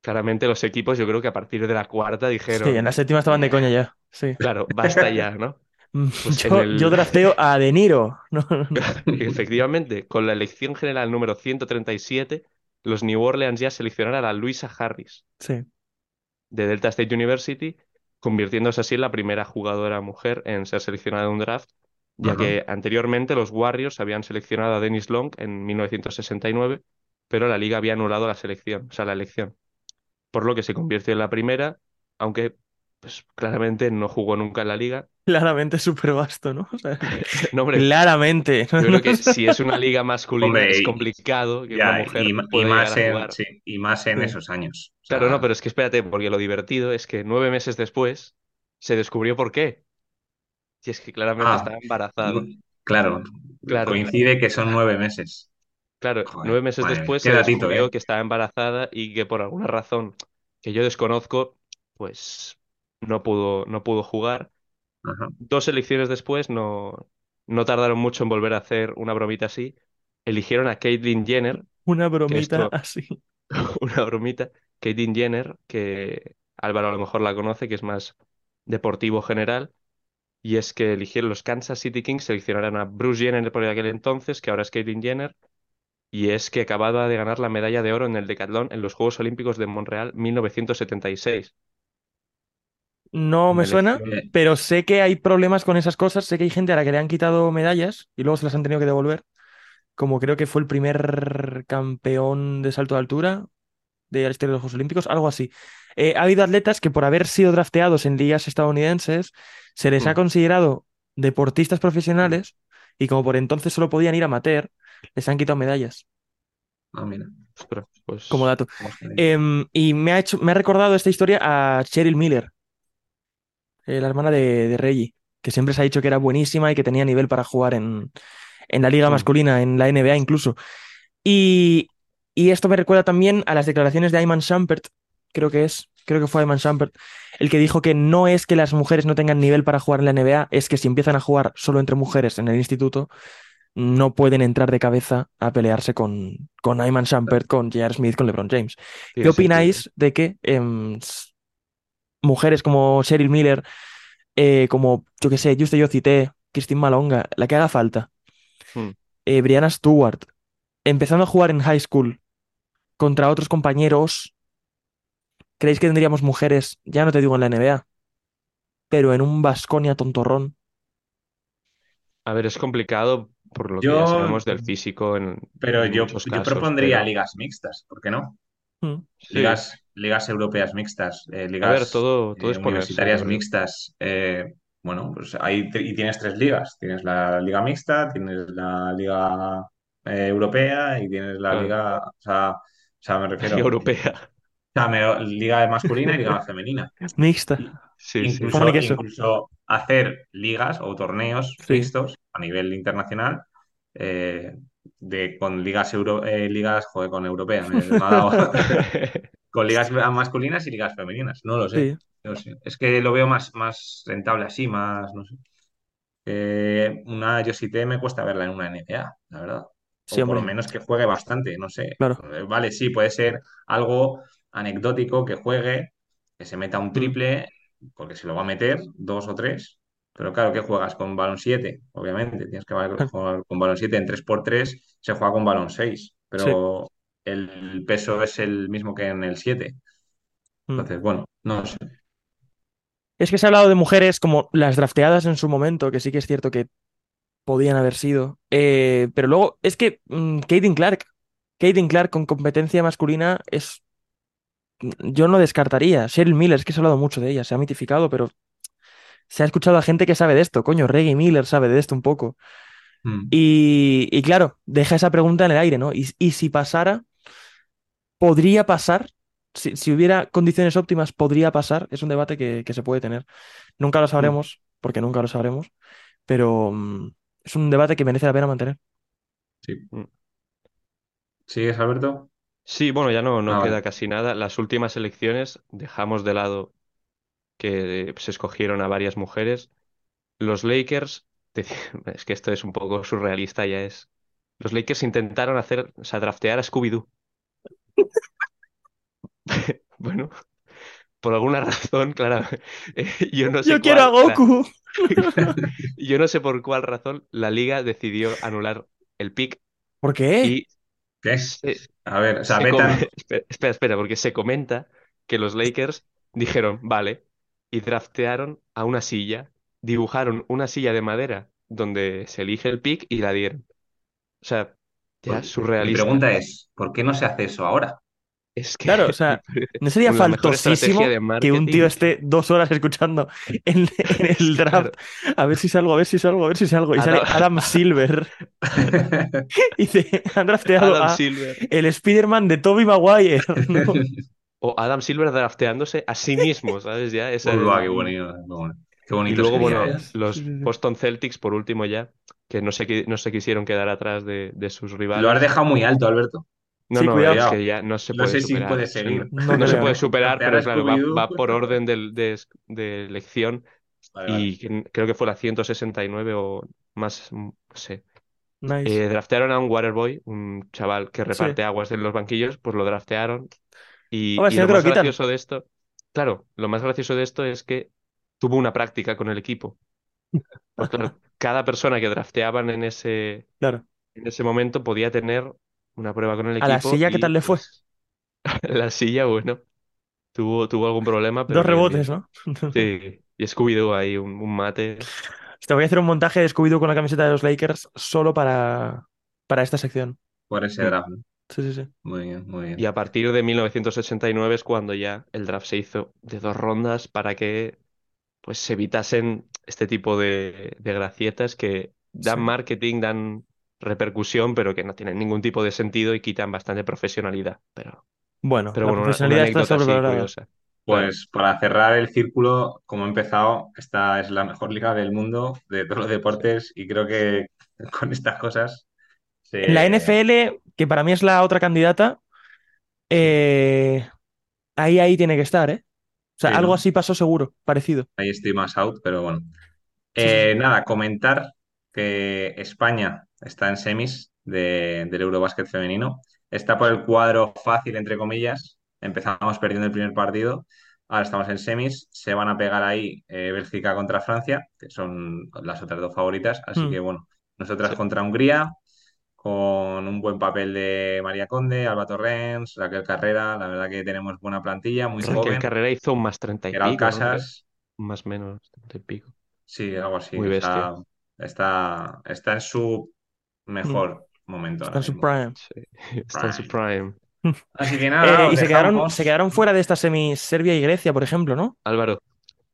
claramente los equipos, yo creo que a partir de la cuarta dijeron, Sí, en la séptima estaban de coña ya. Sí. claro, basta ya, ¿no? Pues yo, en el- yo drafteo a De Niro. No. Efectivamente, con la elección general número 137, los New Orleans Jazz seleccionaron a Luisa Harris Sí. de Delta State University, convirtiéndose así en la primera jugadora mujer en ser seleccionada en un draft, ya Ajá. que anteriormente los Warriors habían seleccionado a Dennis Long en 1969, pero la liga había anulado la selección, o sea, la elección. Por lo que se convirtió en la primera, aunque pues, claramente no jugó nunca en la liga. Claramente súper vasto, ¿no? O sea, No, hombre, claramente. yo creo que si es una liga masculina Hombre, es complicado que Ya, una mujer y, ma- y pueda más en, jugar. sí, y más en Sí. esos años. O sea, Claro, no, pero es que espérate, porque lo divertido es que nueve meses después se descubrió por qué. Y es que claramente Ah, estaba embarazada. Claro, Claro. coincide que son nueve meses. Claro, Joder, nueve meses madre, después se datito, descubrió ¿eh? que estaba embarazada y que por alguna razón que yo desconozco, pues no pudo, no pudo jugar. Ajá. Dos elecciones después no, no tardaron mucho en volver a hacer una bromita así. Eligieron a Caitlyn Jenner, Una bromita esto- así. una bromita. Caitlyn Jenner, que Álvaro a lo mejor la conoce, que es más deportivo general. Y es que eligieron los Kansas City Kings, seleccionaron a Bruce Jenner por aquel entonces, que ahora es Caitlyn Jenner. Y es que acababa de ganar la medalla de oro en el decatlón en los Juegos Olímpicos de Montreal 1976. No me suena, pero sé que hay problemas con esas cosas. Sé que hay gente a la que le han quitado medallas y luego se las han tenido que devolver. Como creo que fue el primer campeón de salto de altura de la historia de los Juegos Olímpicos, algo así. Eh, ha habido atletas que por haber sido drafteados en ligas estadounidenses se les ha Mm. considerado deportistas profesionales y como por entonces solo podían ir amateur, les han quitado medallas, Ah, mira. Pues como dato. Em, y me ha hecho, me ha recordado esta historia a Cheryl Miller, eh, la hermana de, de Reggie, que siempre se ha dicho que era buenísima y que tenía nivel para jugar en, en la liga Mm. masculina, en la NBA incluso. Y, y esto me recuerda también a las declaraciones de Ayman Shumpert, creo que es, creo que fue Ayman Shumpert, el que dijo que no es que las mujeres no tengan nivel para jugar en la NBA, es que si empiezan a jugar solo entre mujeres en el instituto, no pueden entrar de cabeza a pelearse con, con Ayman Shumpert, con J.R. Smith, con LeBron James. ¿Qué opináis de que em, mujeres como Cheryl Miller, eh, como, yo que sé, Juste yo cité, Christine Malonga, la que haga falta, Hmm. eh, Brianna Stewart, empezando a jugar en high school contra otros compañeros, ¿creéis que tendríamos mujeres, ya no te digo en la NBA, pero en un Vasconia tontorrón? A ver, es complicado por lo que ya sabemos del físico en, Pero en yo, yo propondría pero- ligas mixtas, ¿por qué no? Mm. Sí. Ligas, ligas europeas mixtas, eh, A ligas ver, todo, todo eh, es universitarias mixtas. eh, bueno, pues ahí y tienes tres ligas. Tienes la liga mixta, tienes la liga eh, europea y tienes la Claro. liga, o sea, sea, me refiero, Liga Europea. o sea, me- liga masculina y liga femenina. Mixta. Sí, incluso, hacer ligas o torneos Sí. mixtos a nivel internacional eh, de, con ligas euro, eh, ligas, joder, con europea, me, me ha dado- con ligas masculinas y ligas femeninas. No lo sé. Sí, No lo sé. Es que lo veo más, más rentable así, más, no sé. Eh, una T me cuesta verla en una NBA, la verdad. Sí, O por lo menos que juegue bastante, no sé. claro. Eh, Vale, sí, puede ser algo anecdótico que juegue, que se meta un Mm. triple, porque se lo va a meter, dos o tres. Pero claro, ¿qué juegas? Con balón 7, obviamente. Tienes que jugar con balón 7 en tres por tres se juega con balón 6, Sí. pero el peso es el mismo que en el 7. Mm. Entonces, bueno, no sé. Es que se ha hablado de mujeres como las drafteadas en su momento, que sí que es cierto que podían haber sido. Eh, pero luego, es que mm, Caitlin Clark, Caitlin Clark con competencia masculina es. Yo no descartaría. Cheryl Miller, es que se ha hablado mucho de ella, se ha mitificado, pero se ha escuchado a gente que sabe de esto. Coño, Reggie Miller sabe de esto un poco. Mm, Y, y claro, deja esa pregunta en el aire, ¿no? Y, y si pasara, podría pasar. Si, si hubiera condiciones óptimas, podría pasar. Es un debate que, que se puede tener. Nunca lo mm, sabremos, porque nunca lo sabremos, pero mm, es un debate que merece la pena mantener. sí. Mm. ¿Sigues, Alberto? Sí, bueno, ya no, no Ah, vale. queda casi nada. Las últimas elecciones dejamos de lado que se escogieron a varias mujeres. Los Lakers, es que esto es un poco surrealista ya es. Los Lakers intentaron hacer, o sea, draftear a Scooby-Doo. Bueno, por alguna razón, claro, eh, yo no sé Yo quiero a cuál, la- Goku. yo no sé por cuál razón la liga decidió anular el pick ¿Por qué? y ¿Qué? se, A ver, o sea, se espera, espera, espera, porque se comenta que los Lakers dijeron, vale, y draftearon a una silla, dibujaron una silla de madera donde se elige el pick y la dieron. O sea, ya Mi surrealista. pregunta es, ¿por qué no se hace eso ahora? Es que Claro, o sea, ¿no sería faltosísimo que un tío esté dos horas escuchando en, en el draft Claro, a ver si salgo, a ver si salgo, a ver si salgo? Y sale Adam, Adam Silver y dice, han drafteado Adam a Silver. el Spider-Man de Tobey Maguire, ¿no? O Adam Silver drafteándose a sí mismo, ¿sabes? Ya, esa Uy, va, qué bonito, qué bonito. Qué Y luego, bueno, los. Boston Celtics, por último ya, que no se, no se quisieron quedar atrás de, de sus Lo has rivales. dejado muy alto, Alberto. No, Sí, no, es cuidado. Que ya no se No puede sé si superar. Eso no, seguir. No no se puede superar, pero claro, va, por orden de, de elección Vale, y creo que fue la 169 o más, mm, no sé. Nice. Eh, draftearon a un Waterboy, un chaval que Sí. reparte aguas en los banquillos, pues lo draftearon. Y, Hombre, y si no lo más gracioso de esto, claro, lo más gracioso de esto es que tuvo una práctica con el equipo. Pues claro, cada persona que drafteaban en ese, Claro. en ese momento podía tener una prueba con el ¿A la equipo silla qué y tal le fue? pues la silla, bueno, tuvo, tuvo algún problema, pero Dos bien, rebotes, bien. ¿no? Sí, y Scooby-Doo ahí, un, un mate. Te voy a hacer un montaje de Scooby-Doo con la camiseta de los Lakers solo para, para esta sección. Por ese draft. Sí, sí, sí. Muy bien, muy Y bien. a partir de 1989 es cuando ya el draft se hizo de dos rondas para que pues se evitasen este tipo de, de gracietas que dan Sí. marketing, dan repercusión, pero que no tienen ningún tipo de sentido y quitan bastante profesionalidad. Pero, Bueno, pero la bueno, una, una profesionalidad está sobrevalorada. Pues para cerrar el círculo, como he empezado, esta es la mejor liga del mundo de todos los deportes y creo que con estas cosas la. NFL, que para mí es la otra candidata, eh, ahí, ahí tiene que estar, ¿eh? O sea, sí, algo ¿no? así pasó seguro, parecido. Ahí estoy más out, pero bueno. Sí, sí, sí. Eh, nada, comentar que España está en semis de- del Eurobásquet femenino. Está por el cuadro fácil, entre comillas. Empezamos perdiendo el primer partido. Ahora estamos en semis. Se van a pegar ahí eh, Bélgica contra Francia, que son las otras dos favoritas. Así Mm. que bueno, nosotras Sí. contra Hungría, con un buen papel de María Conde, Alba Torrens, Raquel Carrera. La verdad que tenemos buena plantilla, muy Raquel joven. Carrera hizo un más 30 y pico. Casas, Más o menos 30 y pico. Sí, algo así. Muy O bestia. sea, está, está en su Mm. mejor momento Está en su prime. Sí. Está en su Prime. Así que nada, Eh, y se quedaron, se quedaron fuera de esta semis Serbia y Grecia, por ejemplo, ¿no? Álvaro,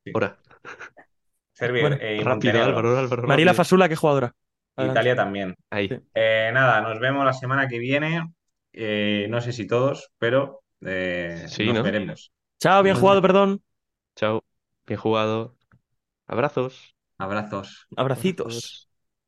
Sí. ahora. Servir Bueno, eh, Rápido. Álvaro, Álvaro, rápido. Fasula, qué jugadora. Adelante. Italia también. Ahí. Sí. Eh, nada, nos vemos la semana que viene. Eh, no sé si todos, pero eh, Sí, nos ¿no? veremos. Chao, bien jugado, perdón. Chao. Bien jugado. Abrazos. Abrazos. Abracitos.